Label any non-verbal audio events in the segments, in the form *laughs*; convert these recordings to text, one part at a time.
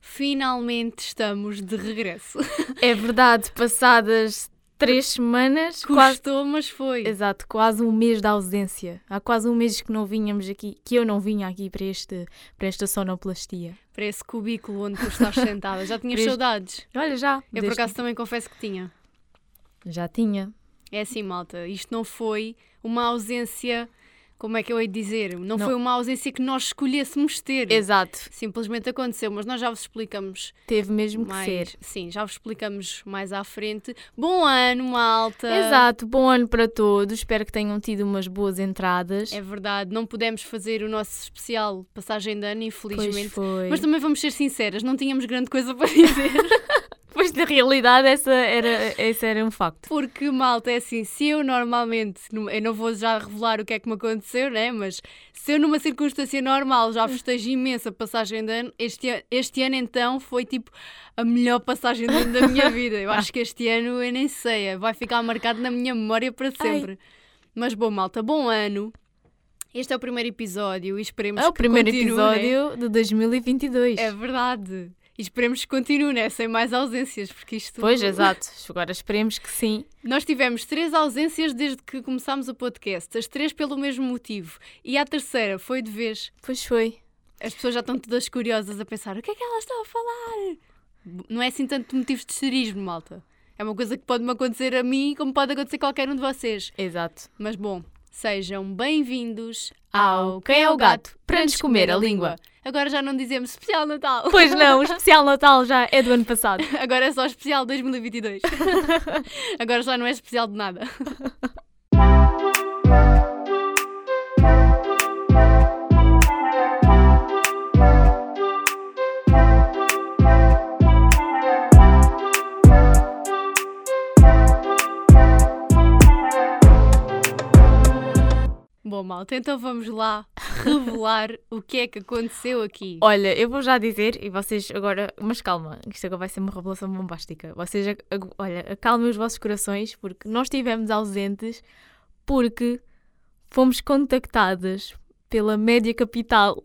finalmente estamos de regresso. *laughs* É verdade, passadas três semanas, quase, Custou, mas foi. exato, quase um mês de ausência. Há quase um mês que não vinhamos aqui, que eu não vinha aqui para, este, para esta sonoplastia. Para esse cubículo onde tu estás sentada. Já *laughs* tinhas este- saudades. Olha, já. Eu por acaso também confesso que tinha. Já tinha. É assim, malta. Isto não foi uma ausência. Como é que eu hei de dizer? Não, Não. foi uma ausência que nós escolhêssemos ter. Exato. Simplesmente aconteceu, mas nós já vos explicamos Teve mesmo que mais. ser. Sim, já vos explicamos mais à frente. Bom ano, malta! Exato, bom ano para todos. Espero que tenham tido umas boas entradas. É verdade, não pudemos fazer o nosso especial passagem de ano, infelizmente. Mas também vamos ser sinceras, não tínhamos grande coisa para *laughs* dizer. Pois na realidade essa era, esse era um facto. Porque, malta, é assim, se eu normalmente, eu não vou já revelar o que é que me aconteceu, né? Mas se eu numa circunstância normal já festejo imensa passagem de ano, este, este ano então foi tipo a melhor passagem de ano da minha *laughs* vida. Eu acho que este ano, eu nem sei, vai ficar marcado na minha memória para sempre. Mas bom, malta, bom ano. Este é o primeiro episódio e esperemos É o que primeiro continue, né? episódio de 2022. É verdade. E esperemos que continue, né? Sem mais ausências, porque isto. Pois, exato. Agora esperemos que sim. Nós tivemos três ausências desde que começámos o podcast, as três pelo mesmo motivo. E a terceira foi de vez. Pois foi. As pessoas já estão todas curiosas a pensar: o que é que elas estão a falar? Não é assim tanto motivos de esterismo, malta. É uma coisa que pode-me acontecer a mim, como pode acontecer a qualquer um de vocês. Exato. Mas bom, sejam bem-vindos Ao Quem é o Gato? Para nos comer a língua. Agora já não dizemos especial Natal. Pois não, o *laughs* especial Natal já é do ano passado. Agora é só especial 2022. *laughs* Agora já não é especial de nada. *laughs* malta, então vamos lá revelar *laughs* o que é que aconteceu aqui. Olha, eu vou já dizer, e vocês agora, mas calma, isto agora vai ser uma revelação bombástica. Vocês, olha, acalmem os vossos corações, porque nós estivemos ausentes porque fomos contactadas pela Média Capital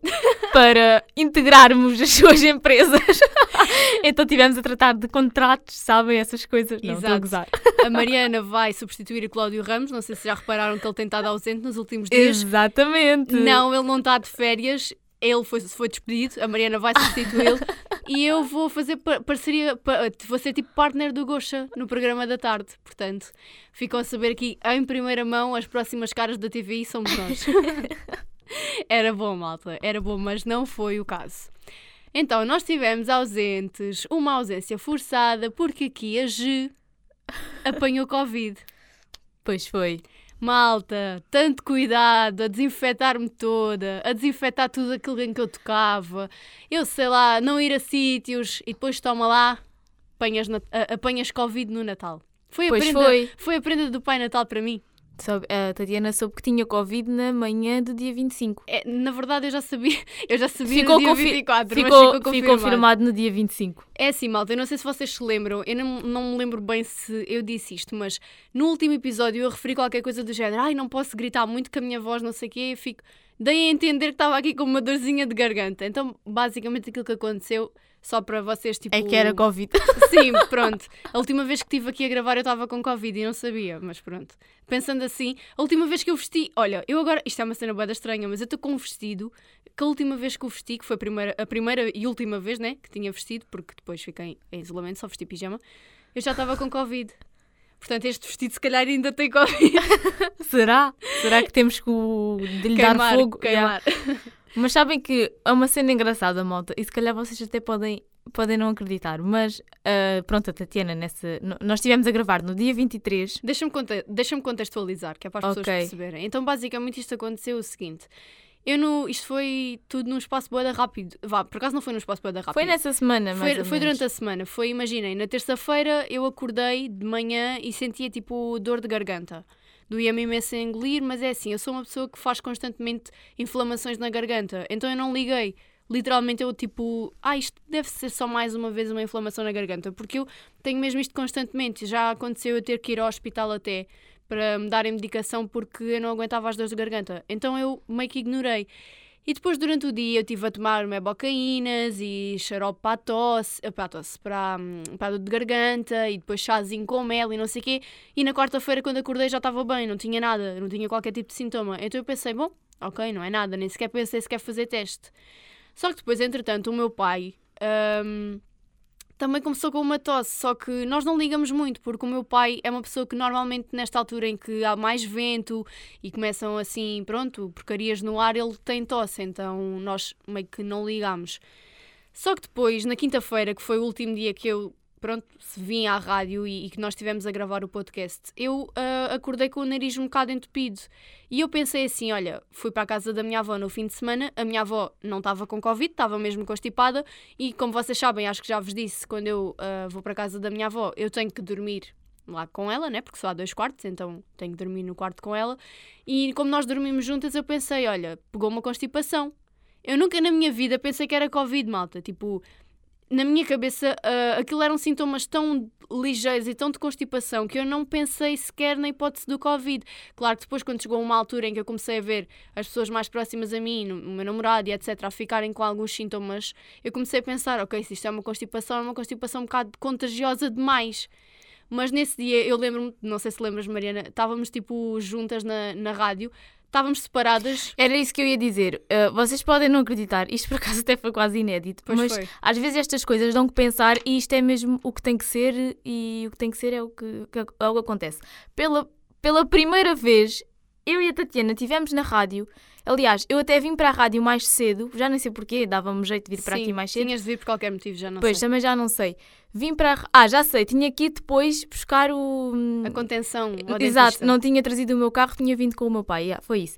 para integrarmos as suas empresas. *laughs* então tivemos a tratar de contratos, sabem, essas coisas. Não, estou a Exato. gozar. A Mariana vai substituir o Cláudio Ramos. Não sei se já repararam que ele tem estado ausente nos últimos dias. Exatamente. Não, ele não está de férias. Ele foi, foi despedido. A Mariana vai substituí-lo. *laughs* e eu vou fazer par- parceria. pa- Vou ser tipo partner do Gosha no programa da tarde. Portanto, ficam a saber aqui em primeira mão as próximas caras da TVI somos nós. *laughs* Era bom, malta. Era bom, mas não foi o caso. Então, nós estivemos ausentes, uma ausência forçada, porque aqui a G apanhou Covid. Pois foi. Malta, tanto cuidado a desinfetar-me toda, a desinfetar tudo aquilo em que eu tocava. Eu sei lá, não ir a sítios e depois toma lá, apanhas, apanhas Covid no Natal. Foi a, Pois prenda, foi. foi a prenda do Pai Natal para mim. A Tatiana soube que tinha Covid na manhã do dia 25. É, na verdade, eu já sabia, *laughs* eu já sabia Ficou no dia confi- 24, mas Ficou, ficou ficou confirmado. confirmado no dia 25. É assim, malta, eu não sei se vocês se lembram, eu não, não me lembro bem se eu disse isto, mas no último episódio eu referi qualquer coisa do género, ai, não posso gritar muito que a minha voz não sei o quê, eu fico... Dei a entender que estava aqui com uma dorzinha de garganta. Então, basicamente, aquilo que aconteceu, só para vocês, tipo... É que era Covid. *laughs* Sim, pronto. A última vez que estive aqui a gravar eu estava com Covid e não sabia, mas pronto. Pensando assim, a última vez que eu vesti, olha, eu agora, isto é uma cena boa estranha, mas eu estou com um vestido que a última vez que eu vesti, que foi a primeira, a primeira e última vez, né, que tinha vestido, porque depois fiquei em isolamento, só vesti pijama, eu já estava com Covid. Portanto, este vestido se calhar ainda tem Covid. *laughs* Será? Será que temos que o- de lhe dar Queimar, fogo? queimar. Yeah. Mas sabem que é uma cena engraçada, malta, e se calhar vocês até podem, podem não acreditar, mas ah, pronto, a Tatiana, nessa, no- nós estivemos a gravar no dia 23. Deixa-me conte- deixa-me contextualizar, que é para as pessoas Ok. perceberem. Então, basicamente, isto aconteceu o seguinte. Eu no, isto foi tudo num espaço boeda rápido. Vá, por acaso não foi num espaço boeda rápido. Foi nessa semana, mais Foi, foi durante a semana. Foi, imaginem, na terça-feira eu acordei de manhã e sentia tipo dor de garganta. Doía-me imenso a engolir, mas é assim, eu sou uma pessoa que faz constantemente inflamações na garganta. Então eu não liguei. Literalmente eu tipo, ah, isto deve ser só mais uma vez uma inflamação na garganta, porque eu tenho mesmo isto constantemente. Já aconteceu eu ter que ir ao hospital até para me darem medicação porque eu não aguentava as dores de garganta. Então eu meio que ignorei. E depois, durante o dia, eu estive a tomar mebocaínas e xarope para a tosse, eh, para a tosse, para, hum, para a dor de garganta e depois chazinho com mel e não sei o quê. E na quarta-feira, quando acordei, já estava bem, não tinha nada, não tinha qualquer tipo de sintoma. Então eu pensei, bom, ok, não é nada, nem sequer pensei sequer fazer teste. Só que depois, entretanto, o meu pai hum, também começou com uma tosse, só que nós não ligamos muito, porque o meu pai é uma pessoa que normalmente nesta altura em que há mais vento e começam assim, pronto, porcarias no ar, ele tem tosse, então nós meio que não ligamos. Só que depois, na quinta-feira, que foi o último dia que eu pronto, se vim à rádio e, e, que nós estivemos a gravar o podcast, eu uh, acordei com o nariz um bocado entupido. E eu pensei assim: olha, fui para a casa da minha avó no fim de semana, a minha avó não estava com Covid, estava mesmo constipada, e como vocês sabem, acho que já vos disse, quando eu uh, vou para a casa da minha avó, eu tenho que dormir lá com ela, né? Porque só há dois quartos, então tenho que dormir no quarto com ela. E como nós dormimos juntas, eu pensei: olha, pegou uma constipação. Eu nunca na minha vida pensei que era Covid, malta. Tipo, na minha cabeça, uh, aquilo eram sintomas tão ligeiros e tão de constipação que eu não pensei sequer na hipótese do Covid. Claro depois, quando chegou uma altura em que eu comecei a ver as pessoas mais próximas a mim, o meu namorado e etc., a ficarem com alguns sintomas, eu comecei a pensar: ok, se isto é uma constipação, é uma constipação um bocado contagiosa demais. Mas nesse dia eu lembro-me, não sei se lembras, Mariana, estávamos tipo juntas na, na rádio estávamos separadas. Era isso que eu ia dizer. Uh, vocês podem não acreditar, isto por acaso até foi quase inédito, pois mas foi. às vezes estas coisas dão que pensar e isto é mesmo o que tem que ser e o que tem que ser é o que, que, é o que acontece. Pela, pela primeira vez, eu e a Tatiana estivemos na rádio Aliás, eu até vim para a rádio mais cedo, já nem sei porquê, dava-me jeito de vir para Sim, aqui mais cedo. Tinhas de vir por qualquer motivo, já não pois, sei. também já não sei. Vim para. A... Ah, já sei, tinha que ir depois buscar o. A contenção. Exato, não tinha trazido o meu carro, tinha vindo com o meu pai, yeah, foi isso.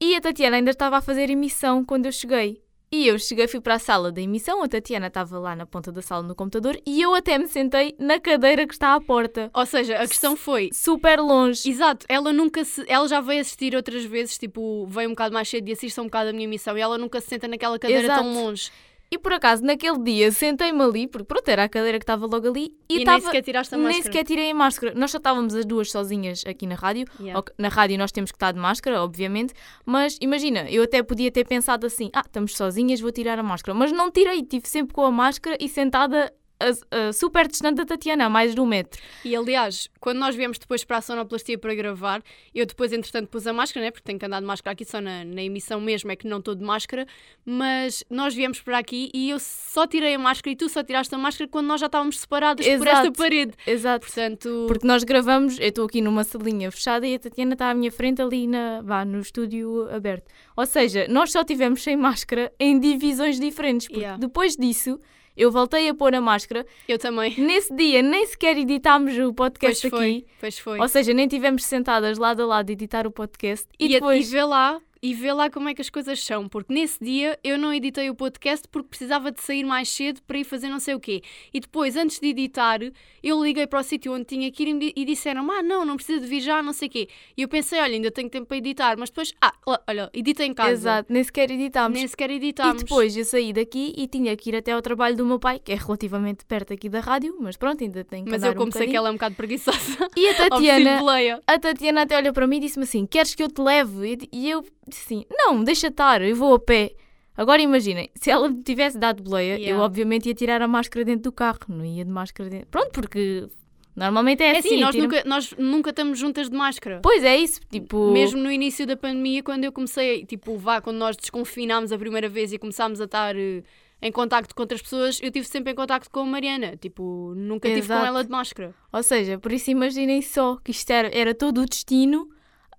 E a Tatiana ainda estava a fazer emissão quando eu cheguei. E eu cheguei, fui para a sala da emissão, a Tatiana estava lá na ponta da sala no computador e eu até me sentei na cadeira que está à porta. Ou seja, a questão foi. Super longe. Exato, ela nunca se. Ela já veio assistir outras vezes, tipo, veio um bocado mais cedo e assiste um bocado a minha emissão e ela nunca se senta naquela cadeira Exato. tão longe. E por acaso, naquele dia, sentei-me ali, porque pronto, era a cadeira que estava logo ali e, E, nem estava. sequer tiraste a Nem máscara. sequer tirei a máscara. Nós só estávamos as duas sozinhas aqui na rádio. Yeah. Na rádio nós temos que estar de máscara, obviamente. Mas imagina, eu até podia ter pensado assim: ah, estamos sozinhas, vou tirar a máscara. Mas não tirei, estive sempre com a máscara e sentada a- a super distante da Tatiana, a mais de um metro. E aliás, quando nós viemos depois para a sonoplastia para gravar, eu depois, entretanto, pus a máscara, né? Porque tenho que andar de máscara aqui só na, na emissão mesmo, é que não estou de máscara. Mas nós viemos para aqui e eu só tirei a máscara e tu só tiraste a máscara quando nós já estávamos separadas por esta Exato. parede. Exato. Portanto, Porque nós gravamos, eu estou aqui numa salinha fechada e a Tatiana está à minha frente ali na, vá, no estúdio aberto. Ou seja, nós só tivemos sem máscara em divisões diferentes. Porque Yeah. depois disso, eu voltei a pôr a máscara. eu também. Nesse dia nem sequer editámos o Pois podcast foi. aqui. Pois foi. Ou seja, nem tivemos sentadas lado a lado a editar o podcast. E, E, a- depois. e vê lá, e vê lá como é que as coisas são, porque nesse dia eu não editei o podcast porque precisava de sair mais cedo para ir fazer não sei o quê. E depois, antes de editar, eu liguei para o sítio onde tinha que ir e e disseram: Ah, não, não precisa de vir já, não sei o quê. E eu pensei: Olha, ainda tenho tempo para editar, mas depois, ah, olha, edita em casa. Exato, nem sequer editámos. Nem sequer E editámos. depois eu saí daqui e tinha que ir até ao trabalho do meu pai, que é relativamente perto aqui da rádio, mas pronto, ainda tenho que Mas eu, como um sei que ela é um bocado preguiçosa, E a *laughs* Tatiana, a Tatiana até olha para mim e disse-me assim: Queres que eu te leve? E- E eu assim: Não, deixa estar, eu vou a pé. Agora imaginem, se ela me tivesse dado boleia, eu Yeah. obviamente ia tirar a máscara dentro do carro, não ia de máscara dentro. Pronto, porque normalmente é É assim. assim, nós tira- nunca, nós nunca estamos juntas de máscara. Pois é isso, tipo. Mesmo no início da pandemia, quando eu comecei, tipo, vá, quando nós desconfinámos a primeira vez e começámos a estar eh, em contacto com outras pessoas, eu estive sempre em contacto com a Mariana. Tipo, nunca estive com Exato. ela de máscara. Ou seja, por isso imaginem só que isto era, era todo o destino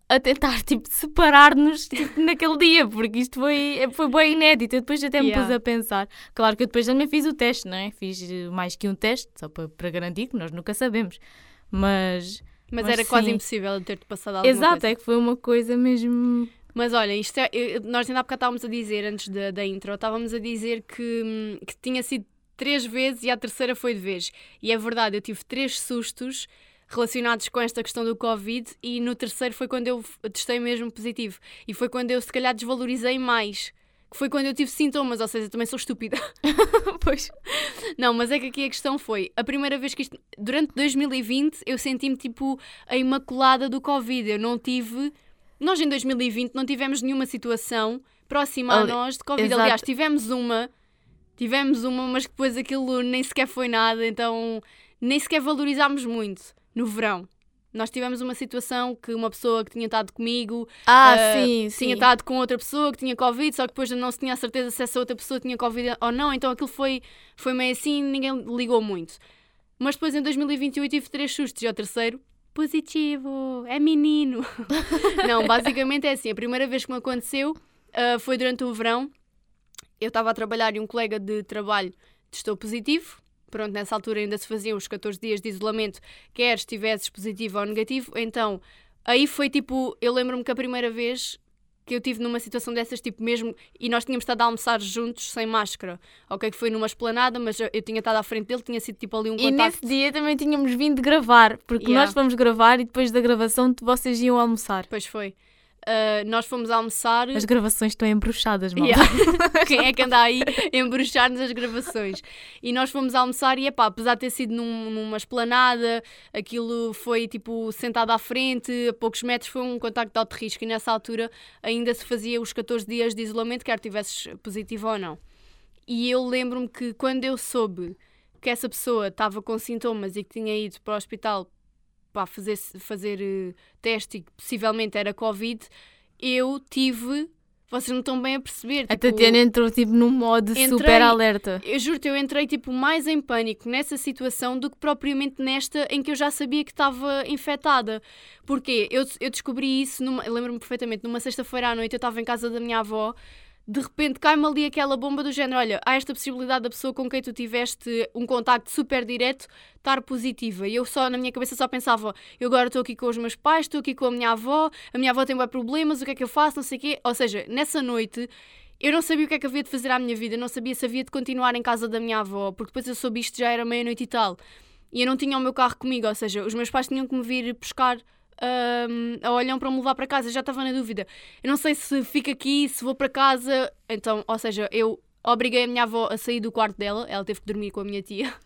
a tentar, tipo, separar-nos tipo, naquele dia, porque isto foi, foi bem inédito. Eu depois até me Yeah. pus a pensar. Claro que eu depois também fiz o teste, não é? Fiz eh, mais que um teste, só para, para garantir que nós nunca sabemos. Mas, Mas, Mas era quase sim. impossível de ter-te passado alguma exato, coisa. é que foi uma coisa mesmo. Mas olha, isto é, nós ainda há bocado estávamos a dizer, antes da, da intro, estávamos a dizer que, hum, que tinha sido três vezes e a terceira foi de vez. E é verdade, eu tive três sustos relacionados com esta questão do Covid e no terceiro foi quando eu testei mesmo positivo. E foi quando eu se calhar desvalorizei mais. Que foi quando eu tive sintomas, ou seja, eu também sou estúpida. *laughs* pois. Não, mas é que aqui a questão foi, a primeira vez que isto, durante 2020 eu senti-me tipo a imaculada do Covid, eu não tive, nós em 2020 não tivemos nenhuma situação, próxima a Ali- nós de Covid. exato. Aliás, tivemos uma, tivemos uma, mas depois aquilo nem sequer foi nada, então nem sequer valorizámos muito no verão. Nós tivemos uma situação que uma pessoa que tinha estado comigo Ah, ah, sim, sim. tinha estado com outra pessoa que tinha Covid, só que depois não se tinha a certeza se essa outra pessoa tinha Covid ou não, então aquilo foi, foi meio assim ninguém ligou muito. Mas depois em 2028 tive três sustos e ao terceiro, positivo, é menino. *laughs* não, basicamente é assim, a primeira vez que me aconteceu ah, foi durante o verão, eu estava a trabalhar e um colega de trabalho testou positivo. Pronto, nessa altura ainda se faziam os 14 dias de isolamento, quer estivesses positivo ou negativo. Então, aí foi tipo, eu lembro-me que a primeira vez que eu tive numa situação dessas, tipo mesmo, e nós tínhamos estado a almoçar juntos sem máscara. Ok, que foi numa esplanada, mas eu, eu tinha estado à frente dele, tinha sido tipo ali um E contacto. nesse dia também tínhamos vindo gravar, porque Yeah. nós fomos gravar e depois da gravação vocês iam almoçar. Pois foi. Ah, nós fomos almoçar. As gravações estão embruxadas, mal. Yeah. *laughs* Quem é que anda aí a embruxar-nos as gravações? E nós fomos almoçar e, epá, apesar de ter sido num- numa esplanada, aquilo foi tipo sentado à frente, a poucos metros, foi um contacto de alto risco e nessa altura ainda se fazia os 14 dias de isolamento, quer tivesses positivo ou não. E eu lembro-me que quando eu soube que essa pessoa estava com sintomas e que tinha ido para o hospital para fazer, fazer eh, teste e que possivelmente era Covid, eu tive. Vocês não estão bem a perceber. A tipo, Tatiana entrou tipo num modo Entrei- super alerta. eu juro-te, eu entrei tipo mais em pânico nessa situação do que propriamente nesta em que eu já sabia que estava infectada. Porquê? Eu, eu descobri isso, lembro-me perfeitamente, numa sexta-feira à noite eu estava em casa da minha avó, de repente cai-me ali aquela bomba do género, olha, há esta possibilidade da pessoa com quem tu tiveste um contacto super direto estar positiva. E eu só, na minha cabeça, só pensava, eu agora estou aqui com os meus pais, estou aqui com a minha avó, a minha avó tem bem problemas, o que é que eu faço, não sei o quê. Ou seja, nessa noite eu não sabia o que é que havia de fazer à minha vida, eu não sabia se havia de continuar em casa da minha avó, porque depois eu soube isto já era meia-noite e tal. E eu não tinha o meu carro comigo, ou seja, os meus pais tinham que me vir buscar a olhão para me levar para casa, já estava na dúvida. Eu não sei se fico aqui, se vou para casa. Então, ou seja, eu obriguei a minha avó a sair do quarto dela, ela teve que dormir com a minha tia. *laughs*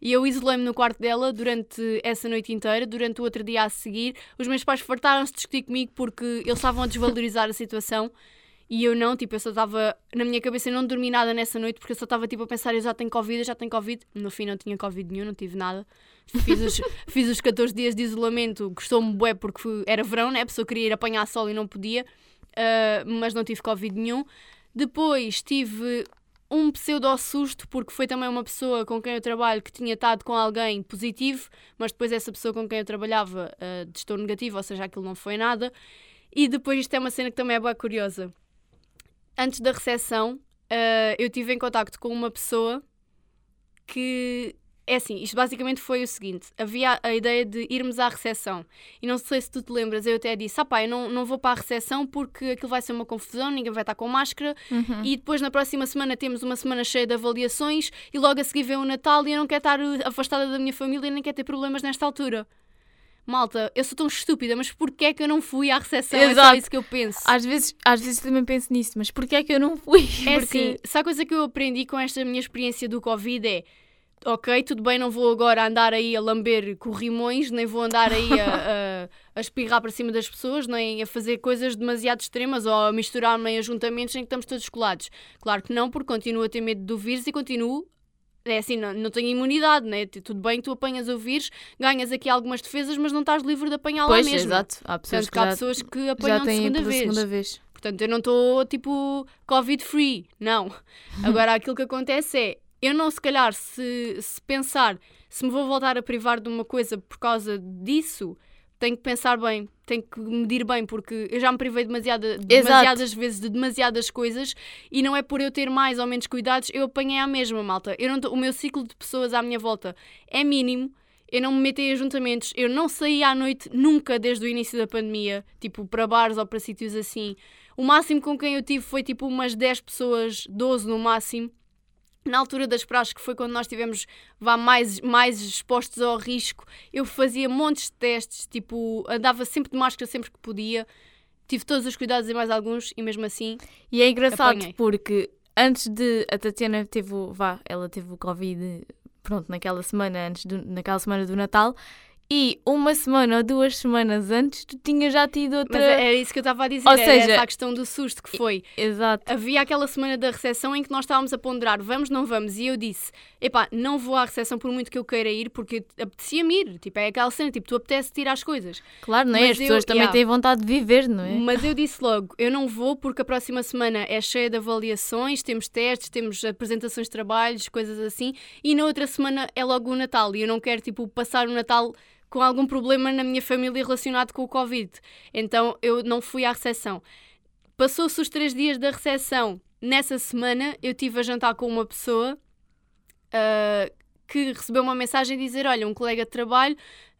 E eu isolei-me no quarto dela durante essa noite inteira, durante o outro dia a seguir. Os meus pais fartaram-se de discutir comigo porque eles estavam a desvalorizar a situação e eu não, tipo, eu só estava, na minha cabeça eu não dormi nada nessa noite porque eu só estava tipo a pensar, eu já tenho Covid, eu já tenho Covid. No fim não tinha Covid nenhum, não tive nada. Fiz os, *laughs* fiz os 14 dias de isolamento, gostou-me bué porque fui- era verão, né? A pessoa queria ir apanhar sol e não podia, ah, mas não tive Covid nenhum. Depois tive um pseudo susto, porque foi também uma pessoa com quem eu trabalho que tinha estado com alguém positivo, mas depois essa pessoa com quem eu trabalhava ah, testou negativo, ou seja, aquilo não foi nada. E depois isto é uma cena que também é boa curiosa. Antes da recepção, ah, eu tive em contacto com uma pessoa que é assim, isto basicamente foi o seguinte: havia a ideia de irmos à recepção. E não sei se tu te lembras, eu até disse: ah pá, eu não, não vou para a recepção porque aquilo vai ser uma confusão, ninguém vai estar com máscara. Uhum. E depois na próxima semana temos uma semana cheia de avaliações e logo a seguir vem o Natal e eu não quero estar uh, afastada da minha família nem quero ter problemas nesta altura. Malta, eu sou tão estúpida, mas porquê é que eu não fui à recepção? É só Exato. isso que eu penso. Às vezes, às vezes também penso nisso, mas porquê é que eu não fui? É Porque assim, se a coisa que eu aprendi com esta minha experiência do Covid é ok, tudo bem, não vou agora andar aí a lamber corrimões, nem vou andar aí a, *laughs* a, a espirrar para cima das pessoas, nem a fazer coisas demasiado extremas ou a misturar-me em ajuntamentos em que estamos todos colados. Claro que não, porque continuo a ter medo do vírus e continuo. É assim, não, não tenho imunidade, né? Tudo bem, tu apanhas o vírus, ganhas aqui algumas defesas, mas não estás livre de apanhá-lo lá pois, mesmo. exato. Há pessoas Portanto, que há já, pessoas que já apanham de têm segunda vez. segunda vez. Portanto, eu não estou tipo Covid-free, não. *laughs* Agora, aquilo que acontece é, eu não, se calhar, se, se pensar se me vou voltar a privar de uma coisa por causa disso, tenho que pensar bem, tenho que medir bem, porque eu já me privei demasiada, demasiadas vezes de demasiadas coisas e não é por eu ter mais ou menos cuidados, eu apanhei à mesma, malta. Eu não o meu ciclo de pessoas à minha volta é mínimo. Eu não me meto em ajuntamentos, eu não saí à noite nunca desde o início da pandemia, tipo para bares ou para sítios assim. O máximo com quem eu tive foi tipo umas 10 pessoas, 12 no máximo. Na altura das praxes, que foi quando nós tivemos vá, mais, mais expostos ao risco, eu fazia montes de testes, tipo, andava sempre de máscara sempre que podia, tive todos os cuidados e mais alguns, e mesmo assim, E é engraçado Apanhei. porque antes de a Tatiana teve o, vá, ela teve o Covid, pronto, naquela semana, antes do, naquela semana do Natal, e uma semana ou duas semanas antes tu tinhas já tido outra. Mas era isso que eu estava a dizer, Ou era seja- essa a questão do susto que foi. Exato. Havia aquela semana da recepção em que nós estávamos a ponderar, vamos, não vamos, e eu disse, epá, não vou à recepção por muito que eu queira ir, porque apetecia-me ir, tipo, é aquela cena, tipo, tu apetece tirar as coisas. Claro, não é? Mas As eu- pessoas também yeah. têm vontade de viver, não é? Mas eu *laughs* disse logo, eu não vou porque a próxima semana é cheia de avaliações, temos testes, temos apresentações de trabalhos, coisas assim, e na outra semana é logo o Natal, e eu não quero, tipo, passar o Natal com algum problema na minha família relacionado com o Covid. Então eu não fui à recepção. Passou-se os três dias da recepção. Nessa semana eu tive a jantar com uma pessoa ah, que recebeu uma mensagem a dizer: Olha, um colega de trabalho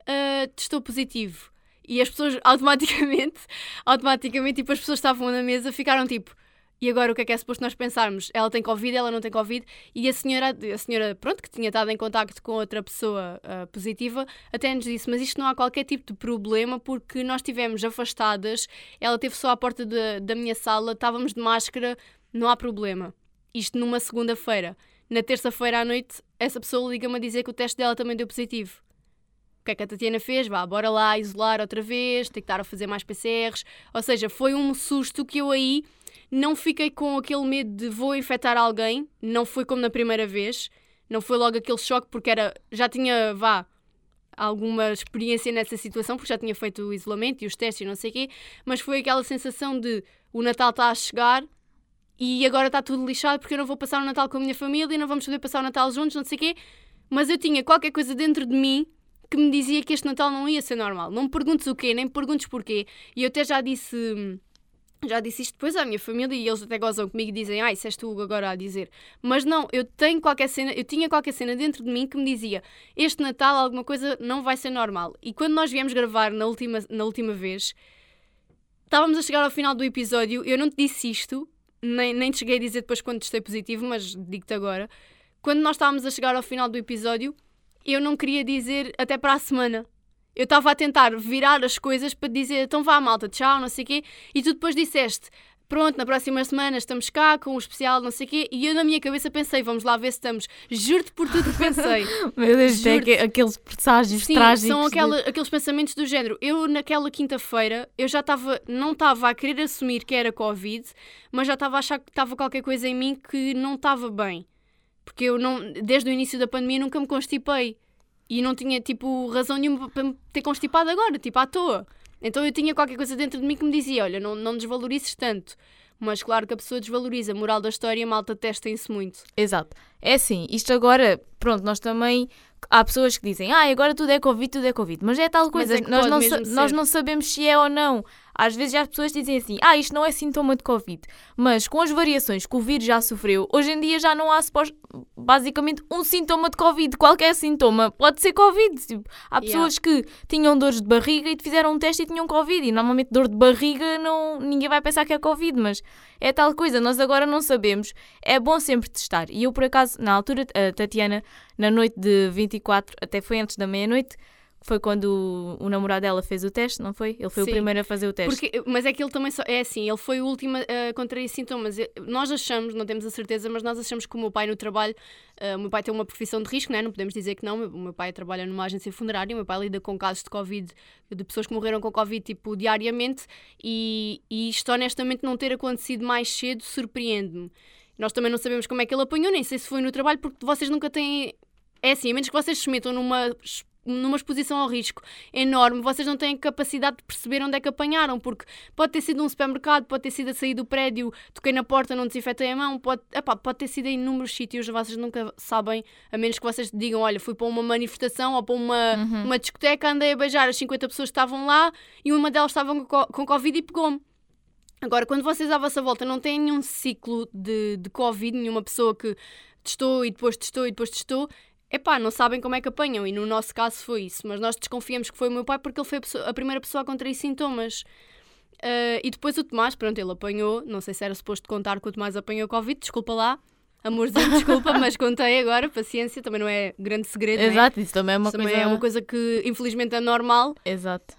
ah, testou positivo. E as pessoas *laughs* automaticamente, automaticamente, tipo, as pessoas estavam na mesa ficaram tipo. E agora o que é que é suposto nós pensarmos? Ela tem Covid, ela não tem Covid. E a senhora, a senhora pronto, que tinha estado em contacto com outra pessoa ah, positiva, até nos disse: Mas isto não há qualquer tipo de problema porque nós estivemos afastadas, ela esteve só à porta da- da minha sala, estávamos de máscara, não há problema. Isto numa segunda-feira. Na terça-feira à noite, essa pessoa liga-me a dizer que o teste dela também deu positivo. O que é que a Tatiana fez? Vá, bora lá isolar outra vez, tem que estar a fazer mais PCRs. Ou seja, foi um susto que eu aí não fiquei com aquele medo de vou infectar alguém. Não foi como na primeira vez. Não foi logo aquele choque, porque era, já tinha, vá, alguma experiência nessa situação, porque já tinha feito o isolamento e os testes e não sei o quê. Mas foi aquela sensação de o Natal está a chegar e agora está tudo lixado porque eu não vou passar o Natal com a minha família e não vamos poder passar o Natal juntos, não sei o quê. Mas eu tinha qualquer coisa dentro de mim que me dizia que este Natal não ia ser normal. Não me perguntes o quê, nem me perguntes porquê. E eu até já disse. Já disse isto depois à minha família e eles até gozam comigo e dizem, ai, isso és tu agora a dizer. Mas não, eu tenho qualquer cena, eu tinha qualquer cena dentro de mim que me dizia, este Natal alguma coisa não vai ser normal. E quando nós viemos gravar na última, na última vez, estávamos a chegar ao final do episódio, eu não te disse isto, nem, nem te cheguei a dizer depois quando testei positivo, mas digo-te agora. Quando nós estávamos a chegar ao final do episódio, eu não queria dizer até para a semana. Eu estava a tentar virar as coisas para dizer então vá malta, tchau, não sei o quê, e tu depois disseste pronto, na próxima semana estamos cá com o especial, não sei o quê, e eu na minha cabeça pensei, vamos lá ver se estamos. Juro-te por tudo que pensei. *laughs* Meu Deus, é aque- aqueles presságios Sim, trágicos. são de- aquela- aqueles pensamentos do género. Eu, naquela quinta-feira, eu já estava, não estava a querer assumir que era Covid, mas já estava a achar que estava qualquer coisa em mim que não estava bem. Porque eu, não, desde o início da pandemia, nunca me constipei. E não tinha, tipo, razão nenhuma para me ter constipado agora, tipo, à toa. Então eu tinha qualquer coisa dentro de mim que me dizia: olha, não, não desvalorizes tanto. Mas claro que a pessoa desvaloriza. Moral da história, malta, testem-se muito. Exato. É assim, isto agora, pronto, nós também. Há pessoas que dizem, ah, agora tudo é Covid, tudo é Covid. Mas é tal Mas coisa, é que nós, não nós ser. não sabemos se é ou não. Às vezes já as pessoas dizem assim, ah, isto não é sintoma de Covid. Mas com as variações que o vírus já sofreu, hoje em dia já não há basicamente um sintoma de Covid. Qualquer sintoma pode ser Covid. Tipo, há Yeah. pessoas que tinham dores de barriga e fizeram um teste e tinham Covid. E normalmente dor de barriga não, ninguém vai pensar que é Covid, mas é tal coisa, nós agora não sabemos. É bom sempre testar. E eu, por acaso, na altura, a Tatiana, na noite de 24, até foi antes da meia-noite, foi quando o, o namorado dela fez o teste, não foi? Ele foi Sim. o primeiro a fazer o teste. Porque, mas é que ele também só, é assim, ele foi o último a contrair sintomas. Nós achamos, não temos a certeza, mas nós achamos que o meu pai no trabalho, eh, o meu pai tem uma profissão de risco, né? não podemos dizer que não. O meu pai trabalha numa agência funerária, o meu pai lida com casos de Covid, de pessoas que morreram com Covid tipo diariamente, e, e isto honestamente não ter acontecido mais cedo surpreende-me. Nós também não sabemos como é que ele apanhou, nem sei se foi no trabalho, porque vocês nunca têm. É assim, a menos que vocês se metam numa numa exposição ao risco enorme, vocês não têm capacidade de perceber onde é que apanharam, porque pode ter sido um supermercado, pode ter sido a sair do prédio, toquei na porta, não desinfetei a mão, pode, epá, pode ter sido em inúmeros sítios, vocês nunca sabem, a menos que vocês digam, olha, fui para uma manifestação ou para uma, uma discoteca, andei a beijar as 50 pessoas que estavam lá e uma delas estava com, co- com Covid e pegou-me. Agora, quando vocês à vossa volta não têm nenhum ciclo de, de Covid, nenhuma pessoa que testou e depois testou e depois testou, epá, não sabem como é que apanham. E no nosso caso foi isso. Mas nós desconfiamos que foi o meu pai porque ele foi a, pessoa- a primeira pessoa a contrair sintomas. Ah, e depois o Tomás, pronto, ele apanhou. Não sei se era suposto contar que o Tomás apanhou Covid, desculpa lá. Amorzinho, desculpa, *laughs* mas contei agora, paciência, também não é grande segredo. né? Exato, isso também é uma Isso também coisa... é uma coisa que infelizmente é normal. Exato.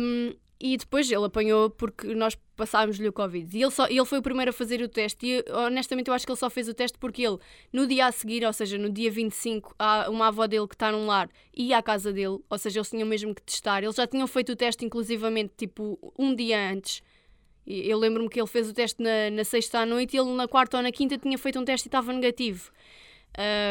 Um, e depois ele apanhou porque nós passámos-lhe o Covid. E ele, só, ele foi o primeiro a fazer o teste. E honestamente eu acho que ele só fez o teste porque ele, no dia a seguir, ou seja, no dia 25, há uma avó dele que está num lar e à casa dele, ou seja, eles tinham mesmo que testar. Eles já tinham feito o teste, inclusivamente, tipo, um dia antes. E Eu lembro-me que ele fez o teste na, na sexta à noite e ele na quarta ou na quinta tinha feito um teste e estava negativo.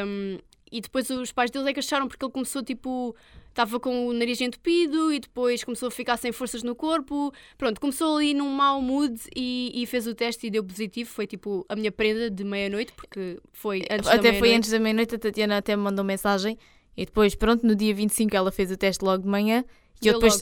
Um, e depois os pais dele é que acharam porque ele começou tipo. Estava com o nariz entupido e depois começou a ficar sem forças no corpo. Pronto, começou ali num mau mood e, e fez o teste e deu positivo. Foi tipo a minha prenda de meia-noite, porque foi antes da Até foi antes da meia-noite, a Tatiana até me mandou mensagem. E depois, pronto, no dia 25 ela fez o teste logo de manhã. E eu depois,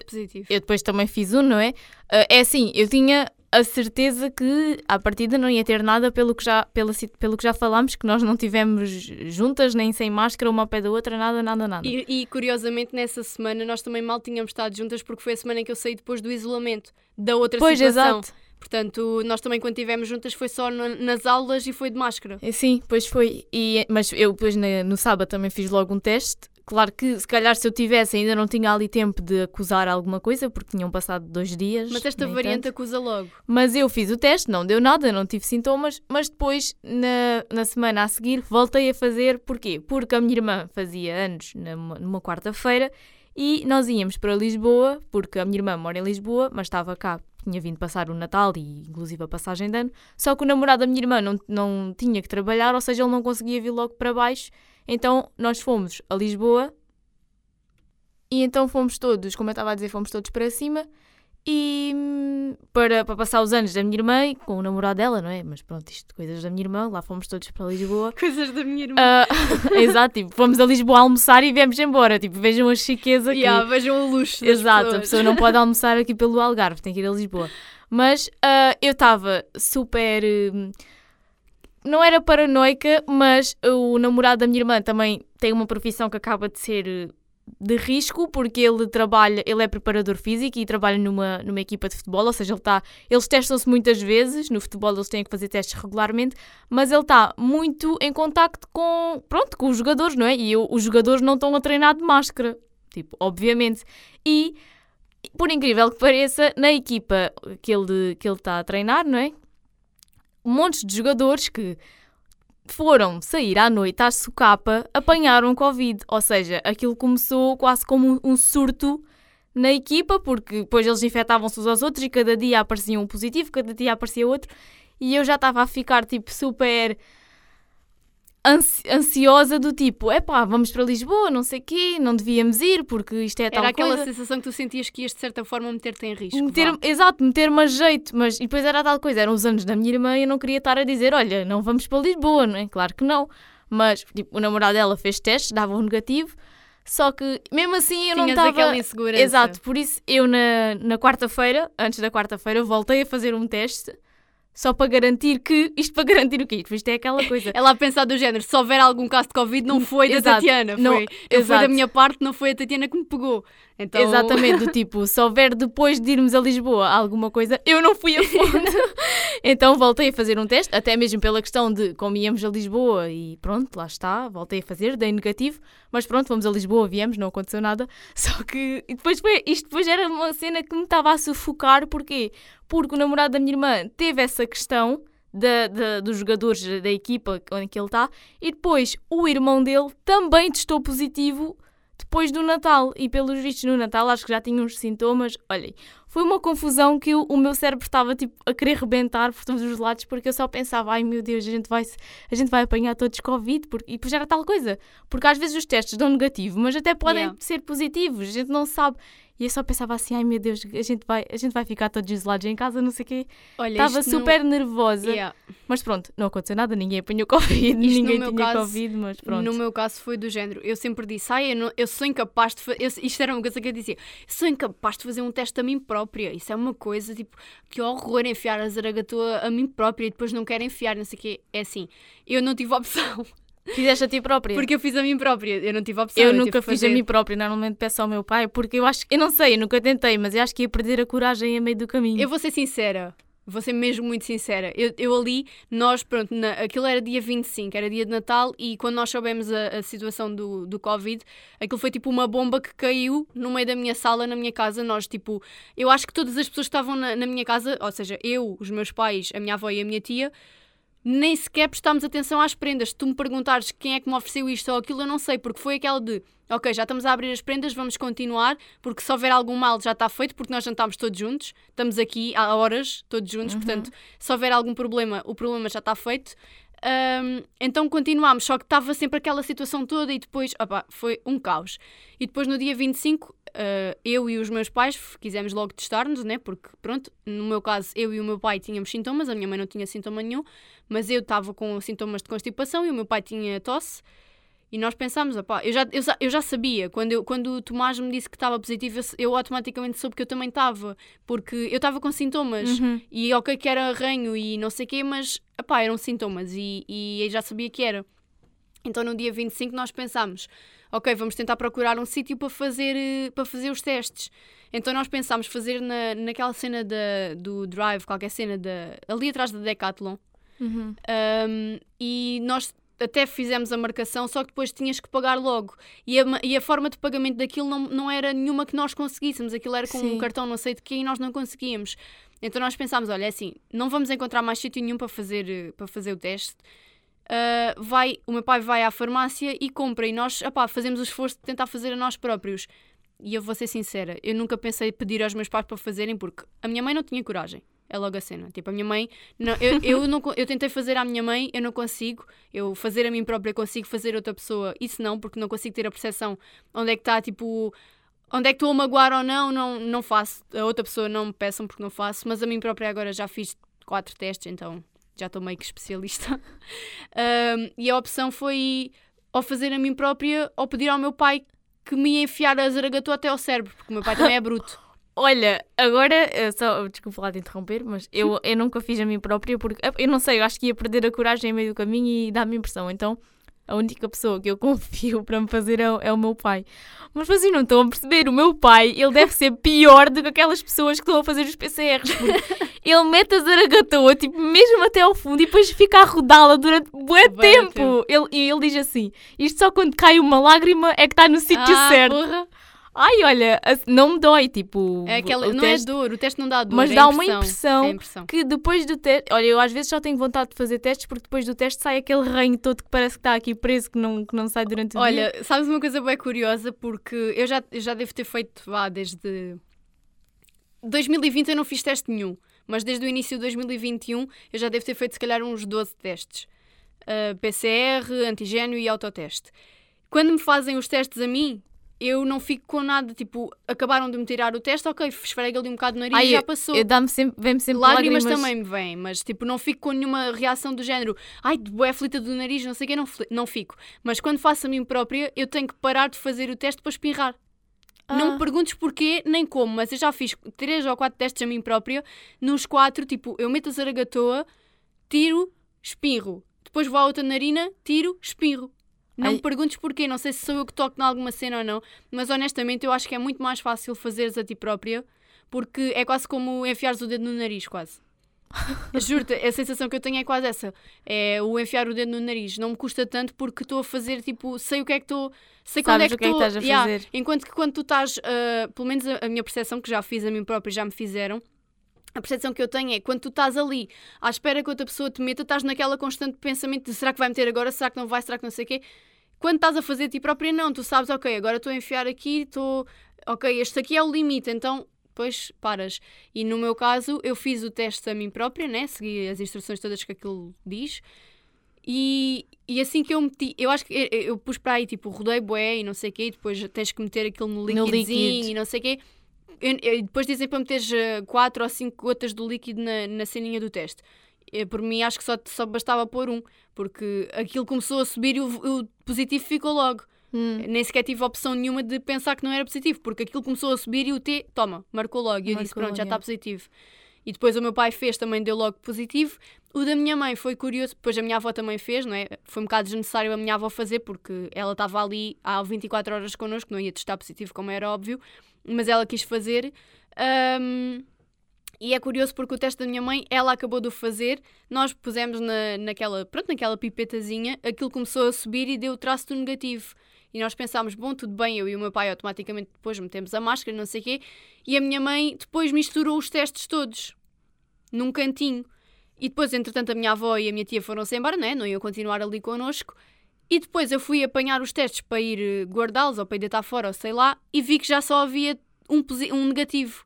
eu depois também fiz um, não é? Ah, é assim, eu tinha a certeza que à partida não ia ter nada pelo que já, pela, si- pelo que já falámos, que nós não tivemos juntas, nem sem máscara, uma ao pé da outra, nada, nada, nada. E, e, curiosamente nessa semana nós também mal tínhamos estado juntas porque foi a semana em que eu saí depois do isolamento da outra pois, situação. exato. Portanto, nós também quando estivemos juntas foi só no- nas aulas e foi de máscara. É, Sim, pois foi. E, mas eu depois no sábado também fiz logo um teste. Claro que se calhar se eu tivesse ainda não tinha ali tempo de acusar alguma coisa, porque tinham passado dois dias. Mas esta variante tanto. acusa logo. Mas eu fiz o teste, não deu nada, não tive sintomas, mas depois, na, na semana a seguir, voltei a fazer. Porquê? Porque a minha irmã fazia anos numa, numa quarta-feira e nós íamos para Lisboa, porque a minha irmã mora em Lisboa, mas estava cá, tinha vindo passar o Natal e inclusive a passagem de ano. Só que o namorado da minha irmã não, não tinha que trabalhar, ou seja, ele não conseguia vir logo para baixo. Então nós fomos a Lisboa e então fomos todos, como eu estava a dizer, fomos todos para cima e hum, para, para passar os anos da minha irmã e com o namorado dela, não é? Mas pronto, isto coisas da minha irmã, lá fomos todos para Lisboa. *laughs* Coisas da minha irmã. Ah, *laughs* exato, tipo, fomos a Lisboa almoçar e viemos embora. Tipo, vejam a chiqueza que. Yeah, vejam o luxo Exato, a pessoas. pessoa não pode almoçar aqui pelo Algarve, tem que ir a Lisboa. Mas ah, eu estava super. hum, não era paranoica, mas o namorado da minha irmã também tem uma profissão que acaba de ser eh, de risco, porque ele trabalha, ele é preparador físico e trabalha numa, numa equipa de futebol, ou seja, ele está, eles testam-se muitas vezes, no futebol eles têm que fazer testes regularmente, mas ele está muito em contacto com, pronto, com os jogadores, não é? E eu- os jogadores não estão a treinar de máscara, tipo, obviamente. E, por incrível que pareça, na equipa que ele que ele está a treinar, não é? Montes de jogadores que foram sair à noite à socapa apanharam Covid. Ou seja, aquilo começou quase como um, surto na equipa, porque depois eles infectavam-se uns aos outros e cada dia aparecia um positivo, cada dia aparecia outro. E eu já estava a ficar tipo super ansi- ansiosa do tipo, epá, vamos para Lisboa, não sei quê, não devíamos ir porque isto é tal Era aquela coisa. sensação que tu sentias que ias de certa forma meter-te em risco. Meter, exato, meter-me a jeito, mas e depois era tal coisa, eram os anos da minha irmã e eu não queria estar a dizer, olha, não vamos para Lisboa, não é? Claro que não. Mas tipo, o namorado dela fez testes, dava um negativo, só que mesmo assim eu não Tinhas estava. aquela insegurança. Exato, por isso eu na, na quarta-feira, antes da quarta-feira, voltei a fazer um teste só para garantir que. Isto para garantir o quê? Isto Isto é aquela coisa. Ela a pensar do género, se houver algum caso de Covid, não foi da Exato. Tatiana. Não- foi, não foi da minha parte, não foi a Tatiana que me pegou. Então, Exatamente, do tipo, se houver depois de irmos a Lisboa alguma coisa, eu não fui a fundo. *laughs* então voltei a fazer um teste, até mesmo pela questão de como íamos a Lisboa e pronto, lá está, voltei a fazer, dei negativo, mas pronto, fomos a Lisboa, viemos, não aconteceu nada. *laughs* Só que e depois foi, isto depois era uma cena que me estava a sufocar, porquê? Porque o namorado da minha irmã teve essa questão. Da, da- dos jogadores da equipa onde que ele está, e depois o irmão dele também testou positivo depois do Natal. E pelos vistos no Natal, acho que já tinha uns sintomas. Olhem, foi uma confusão que o, o meu cérebro estava tipo, a querer rebentar por todos os lados, porque eu só pensava, ai meu Deus, a gente vai, a gente vai apanhar todos Covid. Porque, e depois era tal coisa. Porque às vezes os testes dão negativo, mas até podem Yeah. ser positivos, a gente não sabe. E eu só pensava assim, ai meu Deus, a gente vai, a gente vai ficar todos isolados em casa, não sei o quê. olha, Estava isto super nervosa. Yeah. Mas pronto, não aconteceu nada, ninguém apanhou *laughs* Covid, no ninguém tinha caso- Covid, mas pronto. No meu caso foi do género. Eu sempre disse, ai, eu, não- eu sou incapaz de fazer. Isto era uma coisa que eu dizia. Sou incapaz de fazer um teste a mim própria. Isso é uma coisa, tipo, que horror enfiar a zaragatua a mim própria e depois não quero enfiar, não sei o quê. É assim, eu não tive opção. *laughs* Fizeste a ti própria. Porque eu fiz a mim própria. Eu não tive opção. Eu tive nunca fiz fazer. a mim própria, normalmente peço ao meu pai, porque eu acho que, eu não sei, eu nunca tentei, mas eu acho que ia perder a coragem a meio do caminho. Eu vou ser sincera. Vou ser mesmo muito sincera. Eu, eu ali, nós, pronto, na, aquilo era dia 25, era dia de Natal, e quando nós soubemos a, a, situação do, do Covid, aquilo foi tipo uma bomba que caiu no meio da minha sala, na minha casa. Nós, tipo, eu acho que todas as pessoas que estavam na, na minha casa, ou seja, eu, os meus pais, a minha avó e a minha tia, nem sequer prestámos atenção às prendas. Se tu me perguntares quem é que me ofereceu isto ou aquilo, eu não sei, porque foi aquela de ok, já estamos a abrir as prendas, vamos continuar, porque se houver algum mal já está feito, porque nós jantámos todos juntos, estamos aqui há horas, todos juntos, uhum. portanto, se houver algum problema, o problema já está feito. Um, então continuámos, só que estava sempre aquela situação toda e depois, opa, foi um caos. E depois no dia 25, uh, eu e os meus pais quisemos logo testar-nos, né? Porque, pronto, no meu caso, eu e o meu pai tínhamos sintomas, a minha mãe não tinha sintoma nenhum, mas eu estava com sintomas de constipação e o meu pai tinha tosse. E nós pensámos, opá, eu já, eu, eu já sabia, quando, eu, quando o Tomás me disse que estava positivo, eu, eu, automaticamente soube que eu também estava, porque eu estava com sintomas, uhum. e ok que era arranho e não sei o quê, mas, opá, eram sintomas, e, e eu já sabia que era. Então no dia 25 nós pensámos, ok, vamos tentar procurar um sítio para fazer, para fazer os testes. Então nós pensámos fazer na, naquela cena da, do Drive, qualquer cena da, ali atrás da Decathlon, uhum. um, e nós até fizemos a marcação, só que depois tinhas que pagar logo. E a, e a forma de pagamento daquilo não, não era nenhuma que nós conseguíssemos. Aquilo era com Sim. um cartão não sei de quê e nós não conseguíamos. Então nós pensámos, olha, é assim, não vamos encontrar mais sítio nenhum para fazer, para fazer o teste. Uh, vai, o meu pai vai à farmácia e compra e nós opá, fazemos o esforço de tentar fazer a nós próprios. E eu vou ser sincera, eu nunca pensei pedir aos meus pais para fazerem porque a minha mãe não tinha coragem é logo a cena. Tipo, a minha mãe, não, eu, eu, não, eu tentei fazer à minha mãe, eu não consigo. Eu fazer a mim própria consigo, fazer outra pessoa, isso não, porque não consigo ter a percepção onde é que está, tipo, onde é que estou a magoar ou não, não, não faço. A outra pessoa não me peçam porque não faço, mas a mim própria agora já fiz quatro testes, então já estou meio que especialista. *laughs* um, e a opção foi ou fazer a mim própria ou pedir ao meu pai que me ia enfiar a zaragatua até ao cérebro, porque o meu pai também é bruto. *laughs* Olha, agora, eh, só, desculpa lá de interromper, mas eu, eu nunca fiz a mim própria porque eu não sei, eu acho que ia perder a coragem em meio do caminho e dá-me impressão. Então, a única pessoa que eu *laughs* confio para me fazer é, é, o meu pai. Mas vocês não estão a perceber, o meu pai, ele deve ser pior do que aquelas pessoas que estão a fazer os PCRs. *laughs* ele mete a zaragatoa, tipo, mesmo até ao fundo e depois fica a rodá-la durante bué tempo. tempo. Ele, e ele diz assim, isto só quando cai uma lágrima é que está no sítio ah, certo. Porra. Ai, olha, não me dói, tipo. É aquela, não teste, é dor, o teste não dá dor. Mas é dá impressão, uma impressão, é impressão, que depois do teste. Olha, eu às vezes só tenho vontade de fazer testes porque depois do teste sai aquele ranho todo que parece que está aqui preso, que não, que não sai durante o olha, dia. Olha, sabes uma coisa bem curiosa? Porque eu já, eu já devo ter feito, vá, desde. 2020 eu não fiz teste nenhum, mas desde o início de 2021 eu já devo ter feito se calhar uns 12 testes. Uh, PCR, antigênio e autoteste. Quando me fazem os testes a mim, eu não fico com nada, tipo, acabaram de me tirar o teste, ok, esfrega ali um bocado no nariz Ai, e já passou. Eu, dá-me sempre, vem-me sempre lágrimas, lágrimas. também me vêm, mas tipo, não fico com nenhuma reação do género, ai, é aflita do nariz, não sei o que, não, não fico. Mas quando faço a mim própria, eu tenho que parar de fazer o teste para espirrar. Ah. Não me perguntes porquê nem como, mas eu já fiz três ou quatro testes a mim própria. Nos quatro, tipo, eu meto a zaragatoa, tiro, espirro. Depois vou à outra narina, tiro, espirro. Não Ai. me perguntes porquê, não sei se sou eu que toco em alguma cena ou não, mas honestamente eu acho que é muito mais fácil fazeres a ti própria, porque é quase como enfiares o dedo no nariz, quase. *laughs* Juro-te, a sensação que eu tenho é quase essa. É o enfiar o dedo no nariz. Não me custa tanto porque estou a fazer, tipo, sei o que é que estou. Sei quando é que estou. É yeah. Enquanto que quando tu estás, uh, pelo menos a, a, minha percepção, que já fiz a mim própria, já me fizeram, a percepção que eu tenho é quando tu estás ali à espera que outra pessoa te meta, estás naquela constante pensamento de será que vai meter agora, será que não vai, será que não sei o quê. Quando estás a fazer a ti própria, não, tu sabes, ok, agora estou a enfiar aqui, estou. Ok, este aqui é o limite, então depois paras. E no meu caso, eu fiz o teste a mim própria, né? Segui as instruções todas que aquilo diz. E, e assim que eu meti, eu acho que eu, eu pus para aí, tipo, rodei boé e não sei o quê, e depois tens que meter aquilo no líquidozinho e não sei o quê. E depois dizem para meteres 4 ou 5 gotas do líquido na, na ceninha do teste. Eu, por mim, acho que só, só bastava pôr um, porque aquilo começou a subir e o, o positivo ficou logo. Hum. Nem sequer tive opção nenhuma de pensar que não era positivo, porque aquilo começou a subir e o T, toma, marcou logo. E eu marcou disse, pronto, já está positivo. E depois o meu pai fez, também deu logo positivo. O da minha mãe foi curioso, depois a minha avó também fez, não é? Foi um bocado desnecessário a minha avó fazer, porque ela estava ali há 24 horas connosco, não ia testar positivo, como era óbvio mas ela quis fazer. Um, E é curioso porque o teste da minha mãe, ela acabou de o fazer, nós pusemos na, naquela, pronto, naquela pipetazinha, aquilo começou a subir e deu o traço do negativo. E nós pensámos, bom, tudo bem, eu e o meu pai automaticamente depois metemos a máscara, não sei o quê, e a minha mãe depois misturou os testes todos, num cantinho. E depois, entretanto, a minha avó e a minha tia foram-se embora, né? não iam continuar ali connosco. E depois eu fui apanhar os testes para ir eh, guardá-los ou para ir deitar fora, ou sei lá, e vi que já só havia um, um negativo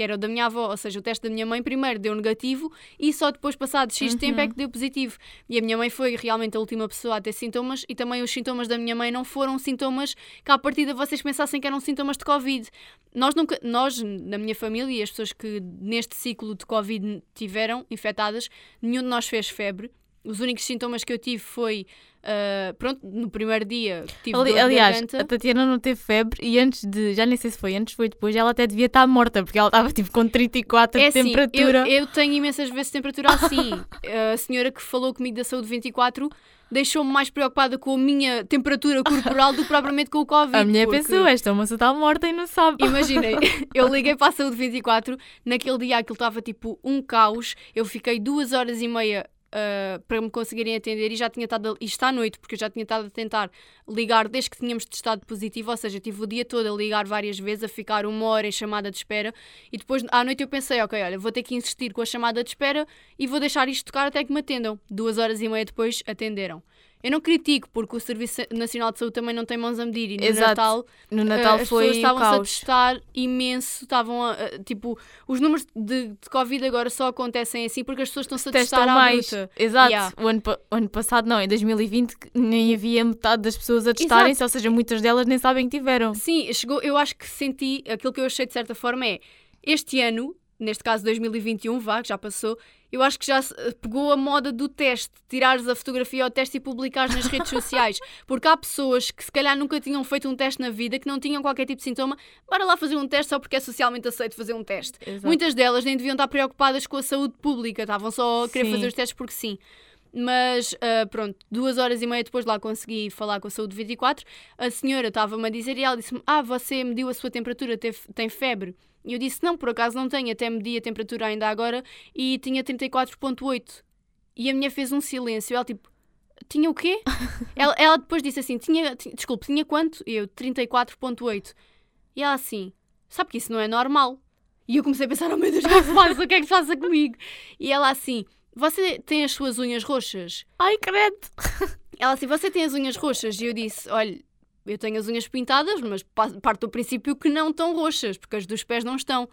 que era o da minha avó, ou seja, o teste da minha mãe primeiro deu negativo e só depois, passado X uhum. tempo, é que deu positivo. E a minha mãe foi realmente a última pessoa a ter sintomas e também os sintomas da minha mãe não foram sintomas que à partida vocês pensassem que eram sintomas de Covid. Nós, nunca, nós na minha família e as pessoas que neste ciclo de Covid tiveram infectadas, nenhum de nós fez febre. Os únicos sintomas que eu tive foi Uh, pronto, no primeiro dia tive Ali, Aliás, a Tatiana não teve febre e antes de, já nem sei se foi antes, foi depois, ela até devia estar morta, porque ela estava tipo com 34 é de assim, temperatura. Eu, eu, tenho imensas vezes temperatura assim. *laughs* a senhora que falou comigo da saúde 24 deixou-me mais preocupada com a minha temperatura corporal do que propriamente com o Covid. A minha porque... pessoa, esta moça está morta e não sabe. Imaginem, *laughs* *laughs* eu liguei para a saúde 24, naquele dia aquilo estava tipo um caos, eu fiquei duas horas e meia uh, para me conseguirem atender e já tinha estado, e está à noite, porque eu já tinha estado a tentar ligar desde que tínhamos testado positivo, ou seja, tive o dia todo a ligar várias vezes, a ficar uma hora em chamada de espera e depois à noite eu pensei, ok, olha, vou ter que insistir com a chamada de espera e vou deixar isto tocar até que me atendam. Duas horas e meia depois atenderam. Eu não critico, porque o Serviço Nacional de Saúde também não tem mãos a medir. E no Exato. Natal, no Natal uh, as pessoas estavam-se a testar imenso. Estavam a, uh, tipo, os números de, de, Covid agora só acontecem assim porque as pessoas estão-se a testar mais. Bruta. Exato. Yeah. O, ano, o ano passado, não, em 2020, nem havia metade das pessoas a testarem-se, ou seja, muitas delas nem sabem que tiveram. Sim, chegou, eu acho que senti, aquilo que eu achei de certa forma é, este ano, neste caso 2021, vá, que já passou, eu acho que já eh, pegou a moda do teste, tirares a fotografia ao teste e publicares nas redes sociais. *laughs* Porque há pessoas que se calhar nunca tinham feito um teste na vida, que não tinham qualquer tipo de sintoma, bora lá fazer um teste só porque é socialmente aceito fazer um teste. Exato. Muitas delas nem deviam estar preocupadas com a saúde pública, estavam só a querer sim. fazer os testes porque sim. Mas uh, pronto, duas horas e meia depois lá consegui falar com a Saúde 24. A senhora estava-me a dizer e ela disse-me: Ah, você mediu a sua temperatura, tem febre. E eu disse: Não, por acaso não tenho, até medi a temperatura ainda agora e tinha 34,8. E a minha fez um silêncio. Ela tipo: Tinha o quê? *laughs* ela, ela, depois disse assim: tinha, Desculpe, tinha quanto? Eu: 34,8. E ela assim: Sabe que isso não é normal. E eu comecei a pensar: Oh meu Deus, o que é que se passa? O que é que se passa comigo? E ela assim: Você tem as suas unhas roxas? Ai, credo! Ela assim: Você tem as unhas roxas? E eu disse: Olha eu tenho as unhas pintadas, mas parto do princípio que não estão roxas, porque as dos pés não estão.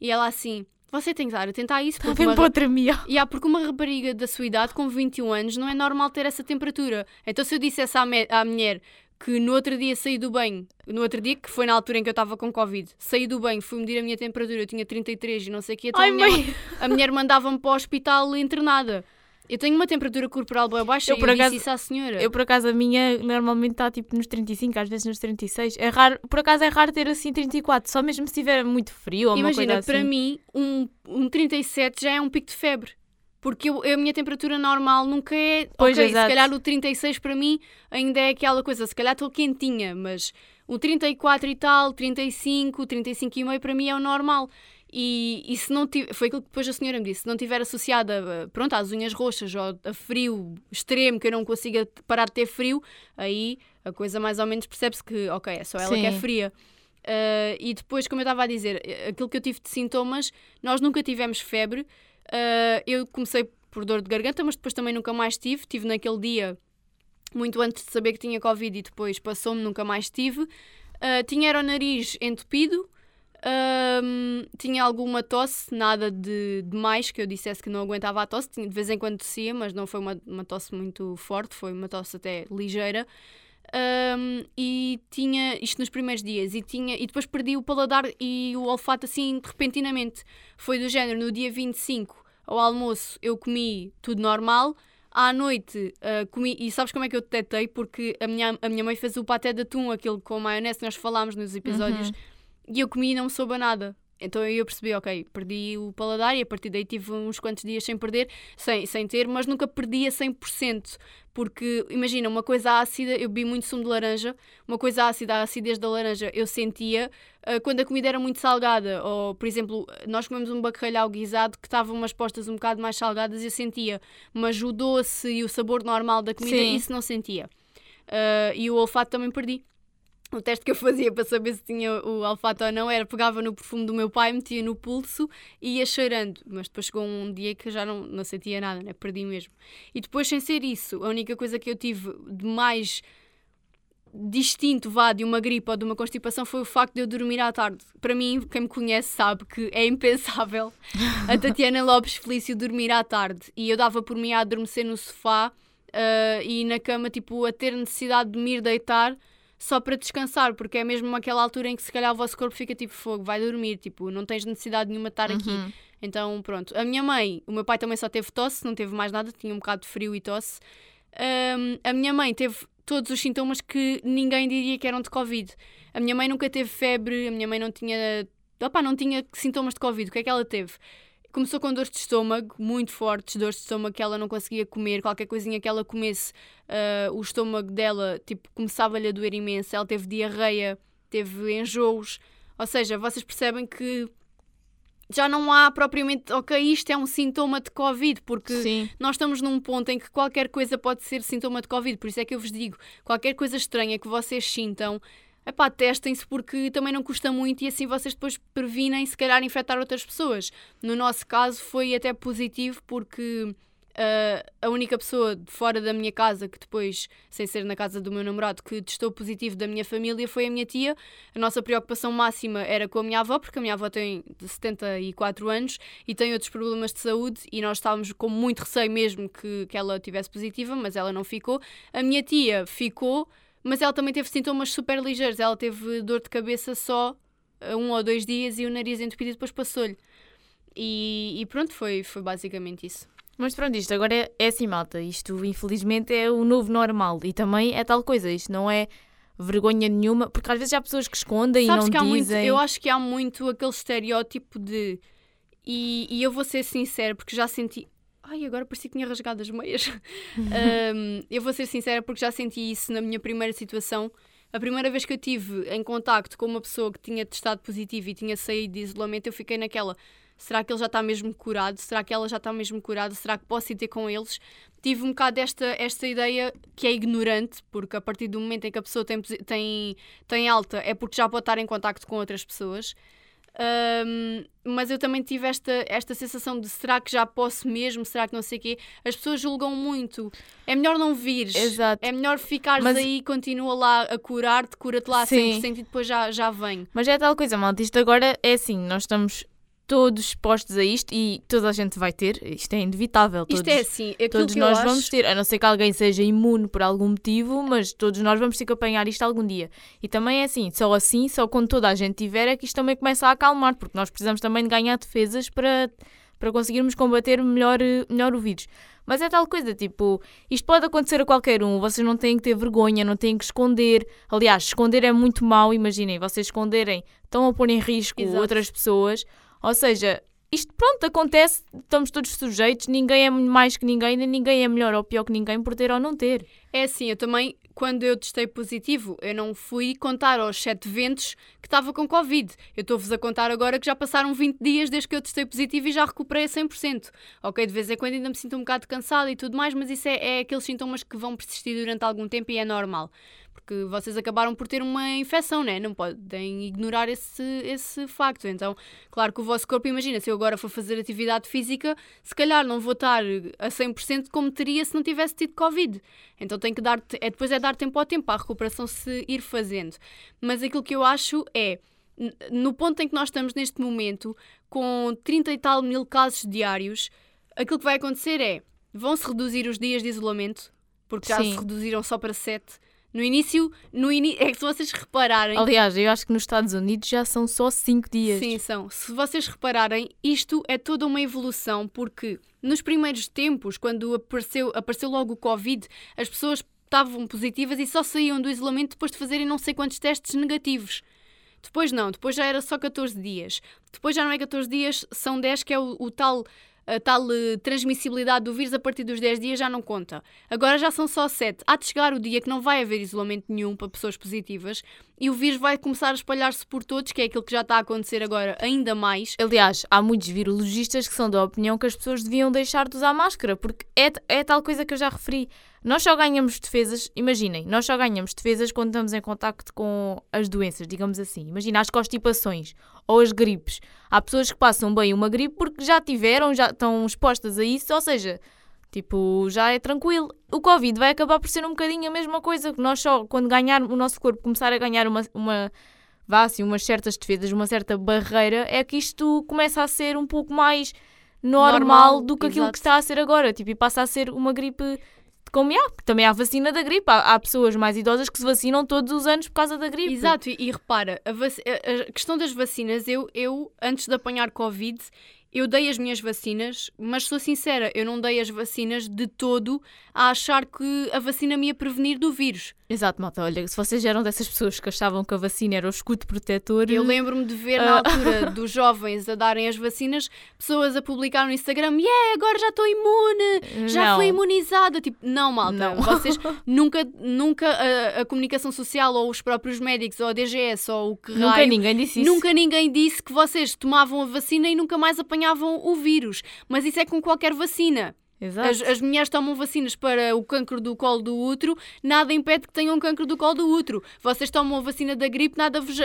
E ela assim, você tem que dar a tentar isso. Porque uma... outra minha. *laughs* E há porque uma rapariga da sua idade, com 21 anos, não é normal ter essa temperatura. Então se eu dissesse à, me... à mulher que no outro dia saí do banho, no outro dia, que foi na altura em que eu estava com Covid, saí do banho, fui medir a minha temperatura, eu tinha 33 e não sei o quê, então Ai, a, mulher, a mulher mandava-me para o hospital internada. Eu tenho uma temperatura corporal bem baixa eu, e eu acaso, disse isso à senhora. Eu, por acaso, a minha normalmente está tipo nos 35, às vezes nos 36. É raro, por acaso é raro ter assim 34, só mesmo se estiver muito frio ou Imagina, assim. para mim, um, um 37 já é um pico de febre. Porque eu, a minha temperatura normal nunca é. Pois, ok, exato. se calhar o 36 para mim ainda é aquela coisa, se calhar estou quentinha, mas o 34 e tal, 35, 35 e meio para mim é o normal. E, e se não tiver, foi aquilo que depois a senhora me disse, se não tiver associada pronto, às unhas roxas ou a frio extremo, que eu não consiga parar de ter frio, aí a coisa mais ou menos percebe-se que, ok, é só ela Sim. que é fria. Uh, e depois, como eu estava a dizer, aquilo que eu tive de sintomas, nós nunca tivemos febre. Uh, eu comecei por dor de garganta, mas depois também nunca mais tive. Tive naquele dia, muito antes de saber que tinha Covid, e depois passou-me, nunca mais tive. Uh, tinha era o nariz entupido. Um, tinha alguma tosse, nada de, de, mais que eu dissesse que não aguentava a tosse. De vez em quando tossia, mas não foi uma, uma tosse muito forte, foi uma tosse até ligeira. Um, e tinha isto nos primeiros dias e tinha e depois perdi o paladar e o olfato assim repentinamente. Foi do género no dia 25 ao almoço eu comi tudo normal. À noite uh, comi, e sabes como é que eu detetei? Porque a minha, a minha mãe fez o paté de atum, aquele com maionese que nós falámos nos episódios. Uhum e eu comi e não me soube nada. então eu percebi, ok, perdi o paladar e a partir daí tive uns quantos dias sem perder, sem, sem ter, mas nunca perdi a 100%. Porque, imagina, uma coisa ácida, eu bebi muito sumo de laranja, uma coisa ácida, a acidez da laranja, eu sentia uh, quando a comida era muito salgada. Ou, por exemplo, nós comemos um bacalhau guisado que estavam umas postas um bocado mais salgadas e eu sentia. Mas o doce e o sabor normal da comida, Sim. isso não sentia. Uh, e o olfato também perdi o teste que eu fazia para saber se tinha o olfato ou não era pegava no perfume do meu pai, metia no pulso e ia cheirando. Mas depois chegou um dia que já não, não sentia nada, né? perdi mesmo. E depois, sem ser isso, a única coisa que eu tive de mais distinto vá de uma gripe ou de uma constipação foi o facto de eu dormir à tarde. Para mim, quem me conhece sabe que é impensável a Tatiana Lopes Felício dormir à tarde. E eu dava por mim a adormecer no sofá uh, e na cama, tipo, a ter necessidade de me ir deitar só para descansar, porque é mesmo aquela altura em que se calhar o vosso corpo fica tipo fogo, vai dormir, tipo, não tens necessidade nenhuma de estar uhum. aqui. Então, pronto. A minha mãe, o meu pai também só teve tosse, não teve mais nada, tinha um bocado de frio e tosse. Um, a minha mãe teve todos os sintomas que ninguém diria que eram de Covid. A minha mãe nunca teve febre, a minha mãe não tinha. Opa, não tinha sintomas de Covid. O que é que ela teve? Começou com dores de estômago, muito fortes, dores de estômago que ela não conseguia comer, qualquer coisinha que ela comesse, uh, o estômago dela, tipo, começava-lhe a doer imenso, ela teve diarreia, teve enjoos, ou seja, vocês percebem que já não há propriamente, ok, isto é um sintoma de Covid, porque Sim. nós estamos num ponto em que qualquer coisa pode ser sintoma de Covid, por isso é que eu vos digo, qualquer coisa estranha que vocês sintam, epá, testem-se porque também não custa muito e assim vocês depois previnem se calhar infectar outras pessoas. No nosso caso foi até positivo porque uh, a única pessoa de fora da minha casa que depois, sem ser na casa do meu namorado, que testou positivo da minha família foi a minha tia. A nossa preocupação máxima era com a minha avó, porque a minha avó tem 74 anos e tem outros problemas de saúde e nós estávamos com muito receio mesmo que, que ela tivesse positiva, mas ela não ficou. A minha tia ficou mas ela também teve sintomas super ligeiros. Ela teve dor de cabeça só um ou dois dias e o nariz entupido depois passou-lhe. E, e, pronto, foi, foi basicamente isso. Mas pronto, isto agora é, é assim, malta. Isto, infelizmente, é o novo normal. E também é tal coisa. Isto não é vergonha nenhuma, porque às vezes há pessoas que escondem Sabes e não que dizem. Muito, eu acho que há muito aquele estereótipo de. E, e eu vou ser sincero, porque já senti. Ai, agora parecia que tinha rasgado as meias. *laughs* um, eu vou ser sincera porque já senti isso na minha primeira situação. A primeira vez que eu tive em contacto com uma pessoa que tinha testado positivo e tinha saído de isolamento, eu fiquei naquela. Será que ele já está mesmo curado? Será que ela já está mesmo curada? Será que posso ir ter com eles? Tive um bocado esta, esta ideia que é ignorante, porque a partir do momento em que a pessoa tem, tem, tem alta é porque já pode estar em contacto com outras pessoas. Um, mas eu também tive esta, esta sensação de será que já posso mesmo? Será que não sei o quê? As pessoas julgam muito. É melhor não vires. Exato. É melhor ficares mas... aí, continua lá a curar-te, cura-te lá Sim. 100% e depois já, já vem. Mas é tal coisa, malta. Isto agora é assim, nós estamos todos expostos a isto e toda a gente vai ter, isto é inevitável. Todos, isto é assim, todos nós acho... vamos ter, a não ser que alguém seja imune por algum motivo, mas todos nós vamos ter que apanhar isto algum dia. E também é assim, só assim, só quando toda a gente tiver é que isto também começa a acalmar, porque nós precisamos também de ganhar defesas para, para conseguirmos combater melhor, melhor o vírus. Mas é tal coisa, tipo, isto pode acontecer a qualquer um, vocês não têm que ter vergonha, não têm que esconder. Aliás, esconder é muito mau, imaginem, vocês esconderem, estão a pôr em risco Exato. outras pessoas ou seja, isto pronto, acontece, estamos todos sujeitos, ninguém é mais que ninguém, nem ninguém é melhor ou pior que ninguém por ter ou não ter. É assim, eu também, quando eu testei positivo, eu não fui contar aos sete ventos que estava com Covid. Eu estou-vos a contar agora que já passaram 20 dias desde que eu testei positivo e já recuperei a 100%. Ok, de vez em quando ainda me sinto um bocado cansada e tudo mais, mas isso é, é aqueles sintomas que vão persistir durante algum tempo e é normal porque vocês acabaram por ter uma infecção, né? Não podem ignorar esse, esse facto. Então, claro que o vosso corpo, imagina, se eu agora for fazer atividade física, se calhar não vou estar a 100% como teria se não tivesse tido Covid. Então, tem que dar, é, depois é dar tempo ao tempo, para a recuperação se ir fazendo. Mas aquilo que eu acho é, no ponto em que nós estamos neste momento, com 30 e tal mil casos diários, aquilo que vai acontecer é, vão-se reduzir os dias de isolamento, porque já Sim. se reduziram só para 7 no início, no ini é que se vocês repararem. Aliás, eu acho que nos Estados Unidos já são só 5 dias. Sim, são. Se vocês repararem, isto é toda uma evolução, porque nos primeiros tempos, quando apareceu, apareceu logo o Covid, as pessoas estavam positivas e só saíam do isolamento depois de fazerem não sei quantos testes negativos. Depois não, depois já era só 14 dias. Depois já não é 14 dias, são 10, que é o, o tal a tal uh, transmissibilidade do vírus a partir dos 10 dias já não conta. Agora já são só 7. Há de chegar o dia que não vai haver isolamento nenhum para pessoas positivas e o vírus vai começar a espalhar-se por todos, que é aquilo que já está a acontecer agora ainda mais. Aliás, há muitos virologistas que são da opinião que as pessoas deviam deixar de usar máscara, porque é, é tal coisa que eu já referi. Nós só ganhamos defesas, imaginem, nós só ganhamos defesas quando estamos em contacto com as doenças, digamos assim. Imagina as constipações ou as gripes. Há pessoas que passam bem uma gripe porque já tiveram, já estão expostas a isso, ou seja, tipo, já é tranquilo. O Covid vai acabar por ser um bocadinho a mesma coisa, que nós só, quando ganhar o nosso corpo começar a ganhar uma, uma vá assim, umas certas defesas, uma certa barreira, é que isto começa a ser um pouco mais normal, normal do que aquilo exato. que está a ser agora. Tipo, e passa a ser uma gripe como há, também há vacina da gripe. Há, há, pessoas mais idosas que se vacinam todos os anos por causa da gripe. Exato, e, e repara, a, a, questão das vacinas, eu, eu, antes de apanhar Covid, eu dei as minhas vacinas, mas sou sincera, eu não dei as vacinas de todo a achar que a vacina me ia prevenir do vírus. Exato, malta. Olha, se vocês eram dessas pessoas que achavam que a vacina era o escudo protetor. Eu lembro-me de ver na ah. altura dos jovens a darem as vacinas, pessoas a publicar no Instagram: Yeah, agora já estou imune, já não. fui imunizada. Tipo, não, malta. Não. Vocês *laughs* nunca, nunca a, a, comunicação social ou os próprios médicos ou a DGS ou o que Nunca raio, ninguém disse isso. Nunca ninguém disse que vocês tomavam a vacina e nunca mais apanhavam o vírus. Mas isso é com qualquer vacina. As, as, mulheres tomam vacinas para o cancro do colo do útero, nada impede que tenham cancro do colo do útero. Vocês tomam a vacina da gripe, nada vos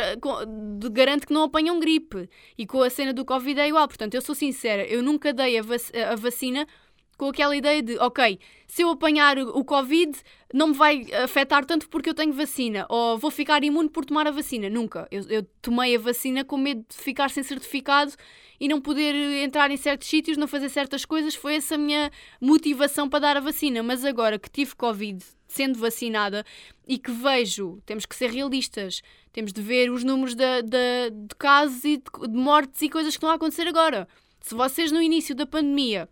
garante que não apanham gripe. E com a cena do Covid é igual. Portanto, eu sou sincera, eu nunca dei a, vac a vacina com aquela ideia de, ok, se eu apanhar o Covid, não me vai afetar tanto porque eu tenho vacina, ou vou ficar imune por tomar a vacina. Nunca. Eu, eu tomei a vacina com medo de ficar sem certificado e não poder entrar em certos sítios, não fazer certas coisas. Foi essa a minha motivação para dar a vacina. Mas agora que tive Covid, sendo vacinada, e que vejo, temos que ser realistas, temos de ver os números de, de, de casos e de, de mortes e coisas que estão a acontecer agora. Se vocês no início da pandemia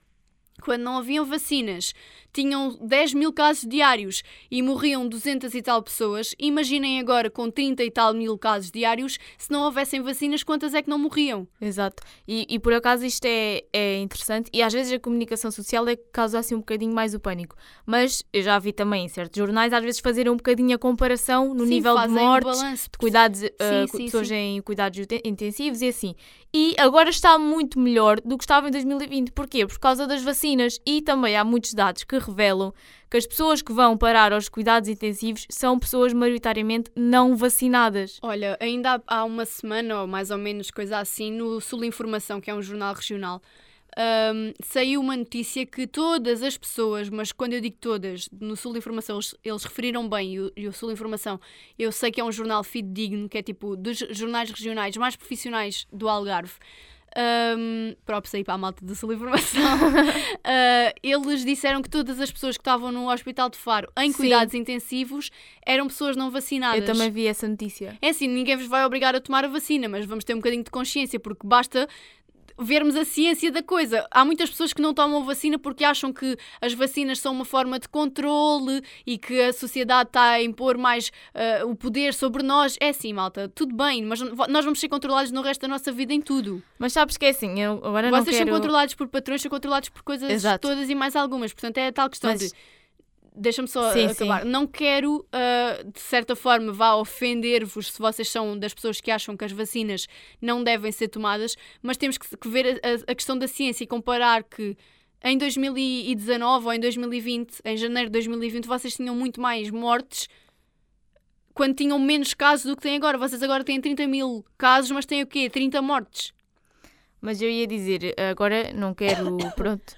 quando não haviam vacinas, tinham 10 mil casos diários e morriam 200 e tal pessoas, imaginem agora com 30 e tal mil casos diários, se não houvessem vacinas, quantas é que não morriam? Exato. E, e por acaso isto é, é interessante e às vezes a comunicação social é que causa assim um bocadinho mais o pânico. Mas eu já vi também em certos jornais às vezes fazerem um bocadinho a comparação no sim, nível de mortes, um de cuidados, sim, uh, sim, pessoas em cuidados intensivos e assim. E agora está muito melhor do que estava em 2020. Porquê? Por causa das vacinas e também há muitos dados que revelam que as pessoas que vão parar aos cuidados intensivos são pessoas maioritariamente não vacinadas. Olha, ainda há uma semana ou mais ou menos coisa assim, no Sul Informação, que é um jornal regional, um, saiu uma notícia que todas as pessoas, mas quando eu digo todas, no Sul Informação eles, eles referiram bem, e o, e o, Sul Informação eu sei que é um jornal fidedigno, que é tipo dos jornais regionais mais profissionais do Algarve. Um, próprios aí para a malta do Sul Informação. uh, *laughs* eles disseram que todas as pessoas que estavam no Hospital de Faro em Sim. cuidados intensivos eram pessoas não vacinadas. Eu também vi essa notícia. É assim, ninguém vos vai obrigar a tomar a vacina, mas vamos ter um bocadinho de consciência, porque basta vermos a ciência da coisa. Há muitas pessoas que não tomam vacina porque acham que as vacinas são uma forma de controle e que a sociedade está a impor mais uh, o poder sobre nós. É assim, malta, tudo bem, mas nós vamos ser controlados no resto da nossa vida em tudo. Mas sabes que é assim, eu agora Vocês não quero... são controlados por patrões, são controlados por coisas Exato. todas e mais algumas. Portanto, é a tal questão mas... de deixa-me só sim, acabar. Sim. Não quero, uh, de certa forma, vá ofender-vos se vocês são das pessoas que acham que as vacinas não devem ser tomadas, mas temos que, que ver a, a, questão da ciência e comparar que em 2019 ou em 2020, em janeiro de 2020, vocês tinham muito mais mortes quando tinham menos casos do que têm agora. Vocês agora têm 30 mil casos, mas têm o quê? 30 mortes. Mas eu ia dizer, agora não quero, *laughs* pronto.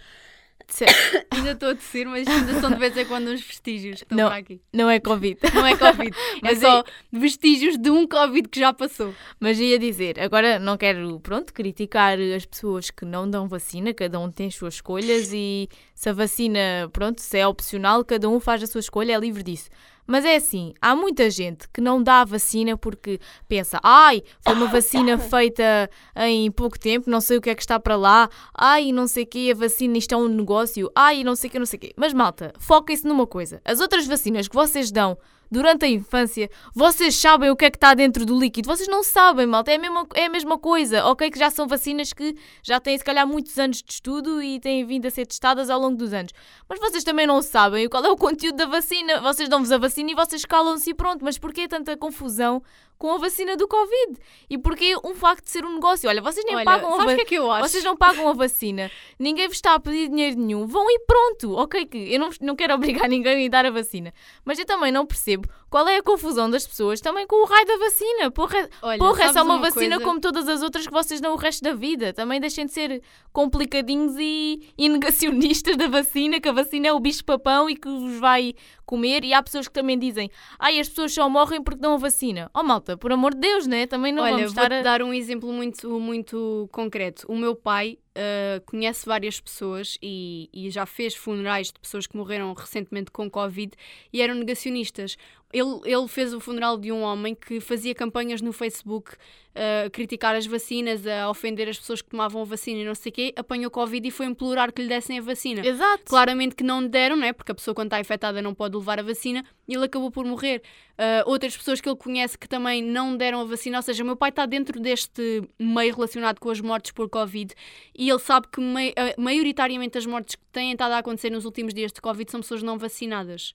*coughs* ainda estou a tossir, mas ainda são de vez em quando uns vestígios que estão não, aqui. Não é Covid. *laughs* Não é Covid. *laughs* é só vestígios de um Covid que já passou. Mas ia dizer, agora não quero, pronto, criticar as pessoas que não dão vacina, cada um tem as suas escolhas e se a vacina, pronto, se é opcional, cada um faz a sua escolha, é livre disso. Mas é assim, há muita gente que não dá a vacina porque pensa, ai, foi uma vacina *laughs* feita em pouco tempo, não sei o que é que está para lá, ai, não sei o que, a vacina isto é um negócio, ai, não sei o que, não sei o que. Mas malta, foquem-se numa coisa. As outras vacinas que vocês dão durante a infância, vocês sabem o que é que está dentro do líquido. Vocês não sabem, malta. É a mesma, é a mesma coisa. Ok, que já são vacinas que já têm, se calhar, muitos anos de estudo e têm vindo a ser testadas ao longo dos anos. Mas vocês também não sabem qual é o conteúdo da vacina. Vocês dão-vos a vacina e vocês calam-se e pronto. Mas porquê tanta confusão com a vacina do Covid? E porquê um facto de ser um negócio? Olha, vocês nem Olha, pagam a vacina. que é que eu acho? Vocês não pagam a vacina, ninguém vos está a pedir dinheiro nenhum, vão e pronto. Ok, que eu não, não quero *laughs* obrigar ninguém a dar a vacina, mas eu também não percebo qual é a confusão das pessoas também com o raio da vacina. Porra, Olha, porra é só uma, vacina coisa? como todas as outras que vocês dão o resto da vida. Também deixem de ser complicadinhos e, e *laughs* negacionistas da vacina, que a vacina é o bicho-papão e que vos vai comer. E há pessoas que também dizem, ai, as pessoas só morrem porque dão a vacina. Oh malta, por amor de Deus, né? Também não Olha, vamos estar a... dar um exemplo muito, muito concreto. O meu pai ah, conhece várias pessoas e, e já fez funerais de pessoas que morreram recentemente com Covid e eram negacionistas. Ele, ele fez o funeral de um homem que fazia campanhas no Facebook a criticar as vacinas, a ofender as pessoas que tomavam a vacina e não sei o quê, apanhou Covid e foi implorar que lhe dessem a vacina. Exato. Claramente que não deram, não é? Porque a pessoa, quando está infectada, não pode levar a vacina e ele acabou por morrer. Ah, outras pessoas que ele conhece que também não deram a vacina, ou seja, o meu pai está dentro deste meio relacionado com as mortes por Covid e ele sabe que ah, maioritariamente as mortes que têm estado a acontecer nos últimos dias de Covid são pessoas não vacinadas.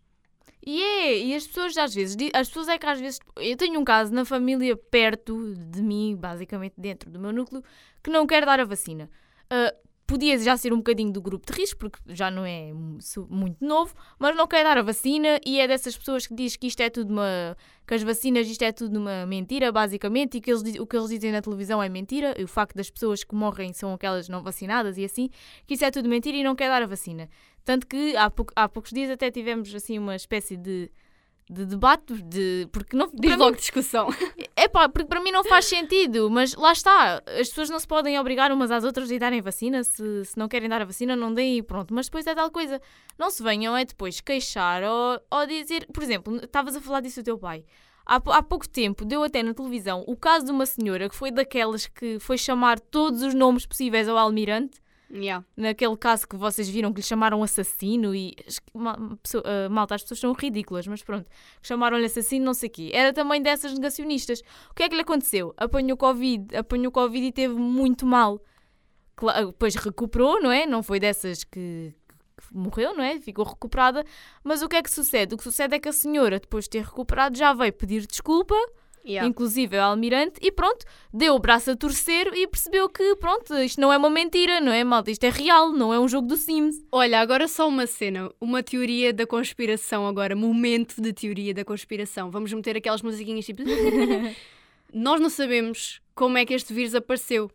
E é, e as pessoas às vezes, as pessoas é que às vezes, eu tenho um caso na família perto de mim, basicamente dentro do meu núcleo, que não quer dar a vacina. Ah, podia já ser um bocadinho do grupo de risco, porque já não é muito novo, mas não quer dar a vacina e é dessas pessoas que diz que isto é tudo uma. que as vacinas isto é tudo uma mentira, basicamente, e que eles, o que eles dizem na televisão é mentira, e o facto das pessoas que morrem são aquelas não vacinadas e assim, que isso é tudo mentira e não quer dar a vacina. Tanto que há, pouco- há poucos dias até tivemos assim uma espécie de, de debate, de, porque não. Diz para mim- logo discussão. *laughs* é pá, porque para mim não faz sentido, mas lá está. As pessoas não se podem obrigar umas às outras a darem vacina. Se, se não querem dar a vacina, não deem e pronto. Mas depois é tal coisa. Não se venham é depois queixar ou, ou dizer. Por exemplo, estavas a falar disso do teu pai. Há, pou- há pouco tempo deu até na televisão o caso de uma senhora que foi daquelas que foi chamar todos os nomes possíveis ao almirante. Yeah. Naquele caso que vocês viram que lhe chamaram assassino e ah, malta, as pessoas são ridículas, mas pronto, chamaram-lhe assassino, não sei o quê. Era também dessas negacionistas. O que é que lhe aconteceu? Apanhou Covid, apanhou Covid e teve muito mal. Cla- Depois recuperou, não é? Não foi dessas que morreu, não é? Ficou recuperada. Mas o que é que sucede? O que sucede é que a senhora, depois de ter recuperado, já veio pedir desculpa Yeah. inclusive ao almirante, e pronto, deu o braço a torcer e percebeu que, pronto, isto não é uma mentira, não é, malta? Isto é real, não é um jogo do Sims. Olha, agora só uma cena, uma teoria da conspiração agora, momento de teoria da conspiração. Vamos meter aquelas musiquinhas tipo. *laughs* Nós não sabemos como é que este vírus apareceu.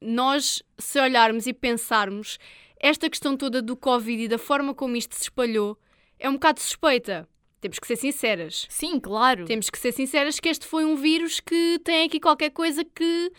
Nós, se olharmos e pensarmos, esta questão toda do Covid e da forma como isto se espalhou é um bocado suspeita. Temos que ser sinceras. Sim, claro. Temos que ser sinceras que este foi um vírus que tem aqui qualquer coisa que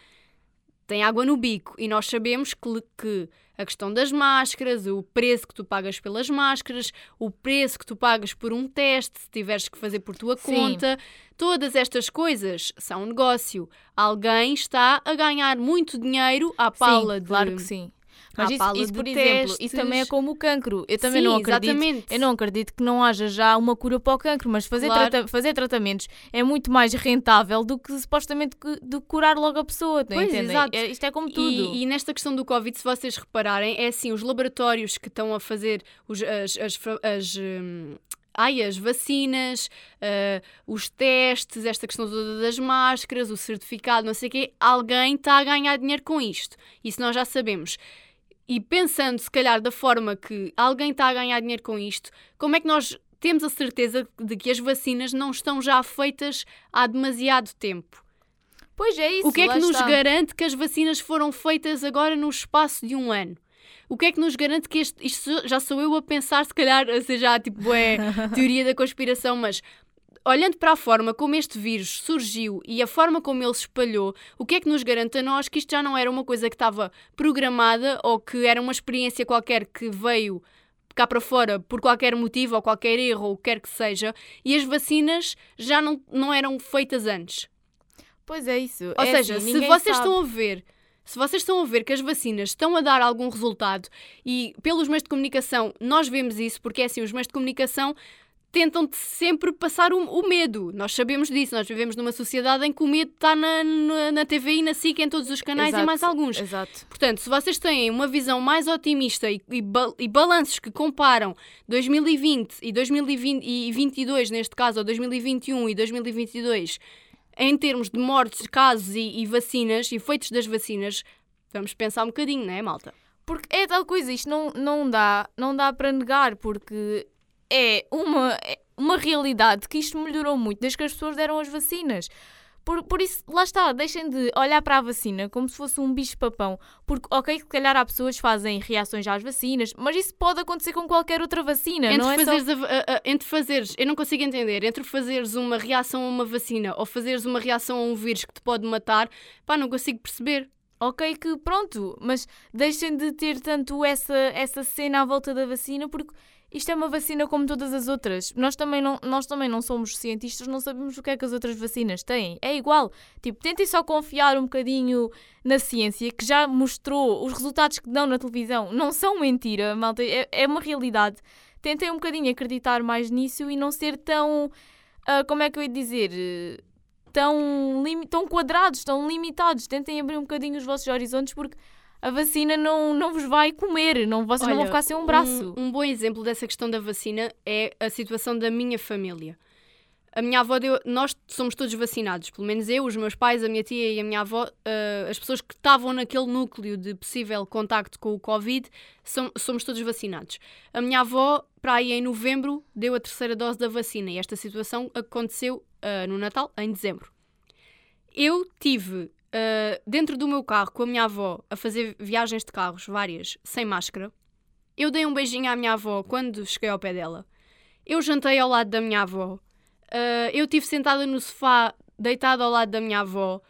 tem água no bico. E nós sabemos que, que a questão das máscaras, o preço que tu pagas pelas máscaras, o preço que tu pagas por um teste, se tiveres que fazer por tua Sim. conta, todas estas coisas são um negócio. Alguém está a ganhar muito dinheiro à pala sim, de. claro que sim. Mas isso, isso, por exemplo, testes. isso também é como o cancro. Eu também Sim, não acredito. exatamente. Eu não acredito que não haja já uma cura para o cancro, mas fazer, Claro. trata- fazer tratamentos é muito mais rentável do que supostamente do curar logo a pessoa, não Pois, entendem? exato. É- isto é como tudo. E, e nesta questão do Covid, se vocês repararem, é assim: os laboratórios que estão a fazer os, as, as, as, hum, ai, as vacinas, ah, os testes, esta questão toda das máscaras, o certificado, não sei o quê, alguém está a ganhar dinheiro com isto. Isso nós já sabemos. E pensando, se calhar, da forma que alguém está a ganhar dinheiro com isto, como é que nós temos a certeza de que as vacinas não estão já feitas há demasiado tempo? Pois é isso. O que é que nos está. garante que as vacinas foram feitas agora no espaço de um ano? O que é que nos garante que este, isto já sou eu a pensar, se calhar, seja tipo, é *laughs* teoria da conspiração, mas olhando para a forma como este vírus surgiu e a forma como ele se espalhou, o que é que nos garante a nós que isto já não era uma coisa que estava programada ou que era uma experiência qualquer que veio cá para fora por qualquer motivo ou qualquer erro ou o que quer que seja e as vacinas já não, não eram feitas antes? Pois é isso. Ou É seja, assim, se vocês sabe. estão a ver, se vocês estão a ver que as vacinas estão a dar algum resultado e pelos meios de comunicação nós vemos isso, porque é assim, os meios de comunicação tentam sempre passar o, o, medo. Nós sabemos disso, nós vivemos numa sociedade em que o medo está na, na, na TV e na SIC, em todos os canais Exato, e mais alguns. Exato. Portanto, se vocês têm uma visão mais otimista e, e, e balanços que comparam 2020 e 2022, neste caso, ou 2021 e 2022, em termos de mortes, casos e, e vacinas, efeitos das vacinas, vamos pensar um bocadinho, não é, malta? Porque é tal coisa, isto não, não dá, não dá para negar, porque é uma, é uma realidade que isto melhorou muito desde que as pessoas deram as vacinas. Por, por isso, lá está, deixem de olhar para a vacina como se fosse um bicho-papão. Porque, ok, se calhar há pessoas que fazem reações às vacinas, mas isso pode acontecer com qualquer outra vacina, entre não é fazeres só... a, a, entre fazeres, eu não consigo entender, entre fazeres uma reação a uma vacina ou fazeres uma reação a um vírus que te pode matar, pá, não consigo perceber. Ok, que pronto, mas deixem de ter tanto essa, essa cena à volta da vacina, porque isto é uma vacina como todas as outras. Nós também, não, nós também não somos cientistas, não sabemos o que é que as outras vacinas têm. É igual. Tipo, tentem só confiar um bocadinho na ciência, que já mostrou os resultados que dão na televisão. Não são mentira, malta. É, é uma realidade. Tentem um bocadinho acreditar mais nisso e não ser tão. Uh, como é que eu ia dizer? Tão, tão quadrados, tão limitados. Tentem abrir um bocadinho os vossos horizontes, porque a vacina não, não vos vai comer, não, vocês Olha, não vão ficar sem um braço. Um, um, bom exemplo dessa questão da vacina é a situação da minha família. A minha avó deu. Nós somos todos vacinados, pelo menos eu, os meus pais, a minha tia e a minha avó, uh, as pessoas que estavam naquele núcleo de possível contacto com o Covid, som, somos todos vacinados. A minha avó, para aí em novembro, deu a terceira dose da vacina e esta situação aconteceu uh, no Natal, em dezembro. Eu tive uh, dentro do meu carro com a minha avó a fazer viagens de carros, várias, sem máscara. Eu dei um beijinho à minha avó quando cheguei ao pé dela. Eu jantei ao lado da minha avó. Uh, eu estive sentada no sofá, deitada ao lado da minha avó.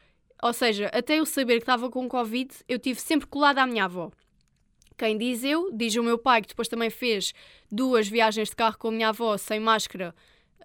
Ou seja, até eu saber que estava com Covid, eu tive sempre colada à minha avó. Quem diz eu, diz o meu pai, que depois também fez duas viagens de carro com a minha avó sem máscara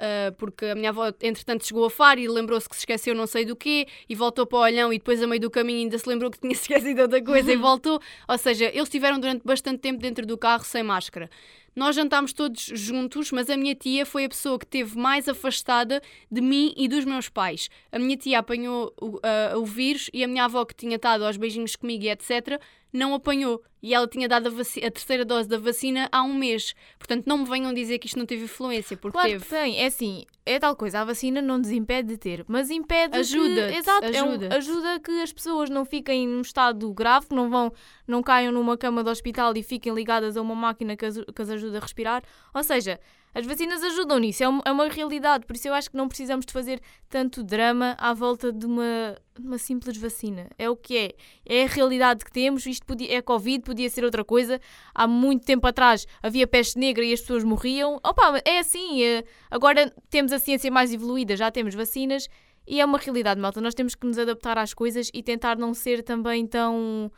Uh, porque a minha avó, entretanto, chegou a Faro e lembrou-se que se esqueceu não sei do quê e voltou para o olhão e depois, a meio do caminho, ainda se lembrou que tinha *laughs* esquecido outra coisa e *laughs* voltou. Ou seja, eles estiveram durante bastante tempo dentro do carro sem máscara. Nós jantámos todos juntos, mas a minha tia foi a pessoa que esteve mais afastada de mim e dos meus pais. A minha tia apanhou o, uh, o vírus e a minha avó, que tinha estado aos beijinhos comigo e etc., não apanhou. E ela tinha dado a, a, terceira dose da vacina há um mês. Portanto, não me venham dizer que isto não teve influência, porque claro teve. Que tem, é assim, é tal coisa, a vacina não desimpede de ter, mas impede ajuda que, exato, ajuda. É um, ajuda que as pessoas não fiquem num estado grave, não vão, não caiam numa cama de hospital e fiquem ligadas a uma máquina que as, que as ajuda a respirar. Ou seja, as vacinas ajudam nisso, é uma, é uma realidade, por isso eu acho que não precisamos de fazer tanto drama à volta de uma, uma simples vacina. É o que é. É a realidade que temos, isto podia, é Covid, podia ser outra coisa. Há muito tempo atrás havia peste negra e as pessoas morriam. Opa, é assim. É, agora temos a ciência mais evoluída, já temos vacinas e é uma realidade, malta. Nós temos que nos adaptar às coisas e tentar não ser também tão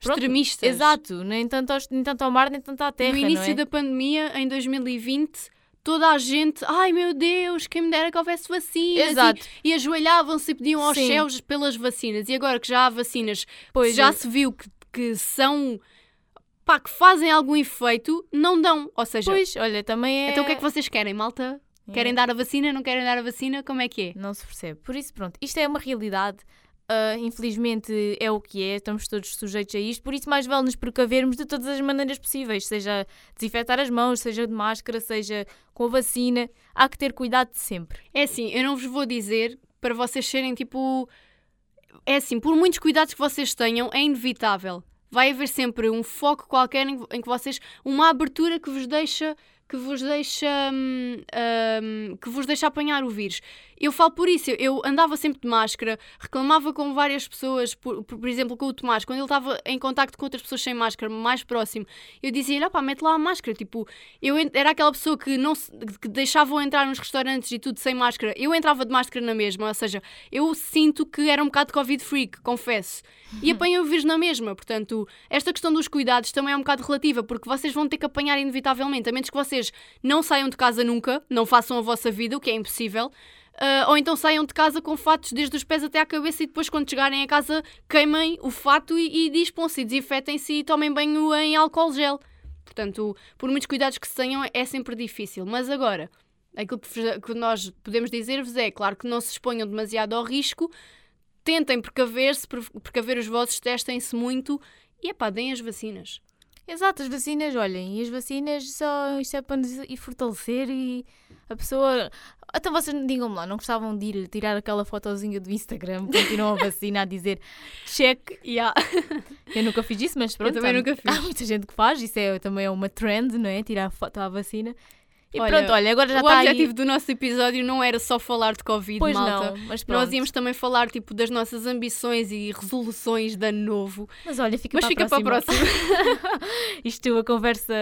Pronto, extremistas. Exato, nem tanto, ao, nem tanto ao mar, nem tanto à terra. No início é? da pandemia, em 2020, toda a gente, ai meu Deus, quem me dera que houvesse vacinas. Exato. E, e ajoelhavam-se e pediam aos Sim. céus pelas vacinas. E agora que já há vacinas, pois já é. se viu que, que são. pá, que fazem algum efeito, não dão. Ou seja. Pois, olha, também é. Então o que é que vocês querem, malta? Querem é. dar a vacina, não querem dar a vacina? Como é que é? Não se percebe. Por isso, pronto, isto é uma realidade. Uh, infelizmente é o que é, estamos todos sujeitos a isto, por isso mais vale nos precavermos de todas as maneiras possíveis, seja desinfetar as mãos, seja de máscara, seja com a vacina, há que ter cuidado sempre. É assim, eu não vos vou dizer para vocês serem tipo. É assim, por muitos cuidados que vocês tenham, é inevitável. Vai haver sempre um foco qualquer em, em que vocês. uma abertura que vos deixa que vos deixa hum, hum, que vos deixa apanhar o vírus. Eu falo por isso, eu andava sempre de máscara, reclamava com várias pessoas, por, por, exemplo, com o Tomás, quando ele estava em contacto com outras pessoas sem máscara, mais próximo, eu dizia-lhe, opá, mete lá a máscara, tipo, eu era aquela pessoa que não que deixavam entrar nos restaurantes e tudo sem máscara, eu entrava de máscara na mesma, ou seja, eu sinto que era um bocado Covid freak, confesso, e *laughs* apanho o vírus na mesma, portanto, esta questão dos cuidados também é um bocado relativa, porque vocês vão ter que apanhar inevitavelmente, a menos que vocês não saiam de casa nunca, não façam a vossa vida, o que é impossível, Uh, ou então saiam de casa com fatos desde os pés até à cabeça e depois, quando chegarem a casa, queimem o fato e, e dispam-se, desinfetem-se e tomem banho em álcool gel. Portanto, por muitos cuidados que se tenham, é sempre difícil. Mas agora, Aquilo que, que nós podemos dizer-vos é, claro, que não se exponham demasiado ao risco, tentem precaver-se, precaver os vossos, testem-se muito e, epá, deem as vacinas. Exato, as vacinas, olhem, e as vacinas só isto é para nos ir fortalecer e a pessoa. Então vocês digam-me lá, não gostavam de ir tirar aquela fotozinha do Instagram, *laughs* continuam a vacina a dizer check. Yeah. *laughs* Eu nunca fiz isso, mas pronto. Eu também há, nunca fiz. Há muita gente que faz, isso é, também é uma trend, não é? Tirar foto à vacina. E Olha, pronto, olha, agora já o está objetivo aí. do nosso episódio não era só falar de Covid, Pois malta. não, mas pronto. Nós íamos também falar tipo das nossas ambições e resoluções de ano novo. Mas olha, fica Mas para fica a para a próxima. *laughs* Isto, a conversa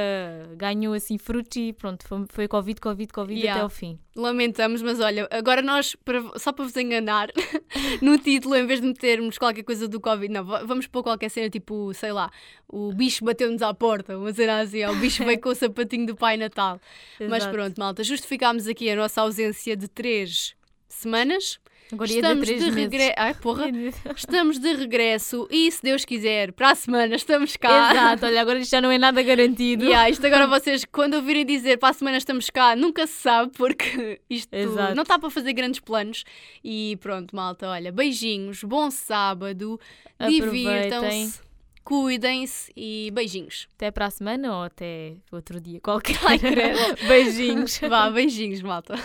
ganhou assim frutos e pronto, foi, foi Covid, Covid, Covid Yeah. até ao fim. Lamentamos, mas olha, agora nós, para- só para vos enganar, *laughs* no título, em vez de metermos qualquer coisa do Covid, não, va- vamos pôr qualquer cena tipo, sei lá, o bicho bateu-nos à porta, uma cena assim, ó, o bicho *laughs* veio com o sapatinho do Pai Natal. Mas pronto, malta, justificámos aqui a nossa ausência de três semanas. Agora Estamos de meses. regresso. Ai, porra! *laughs* Estamos de regresso e, se Deus quiser, para a semana estamos cá. Exato, olha, agora isto já não é nada garantido. Yeah, isto agora *laughs* vocês, quando ouvirem dizer para a semana estamos cá, nunca se sabe, porque *laughs* isto Exato. não está para fazer grandes planos. E pronto, malta, olha, beijinhos, bom sábado, divirtam-se, Cuidem-se e beijinhos. Até para a semana ou até outro dia qualquer. *laughs* beijinhos. Vá, beijinhos, malta.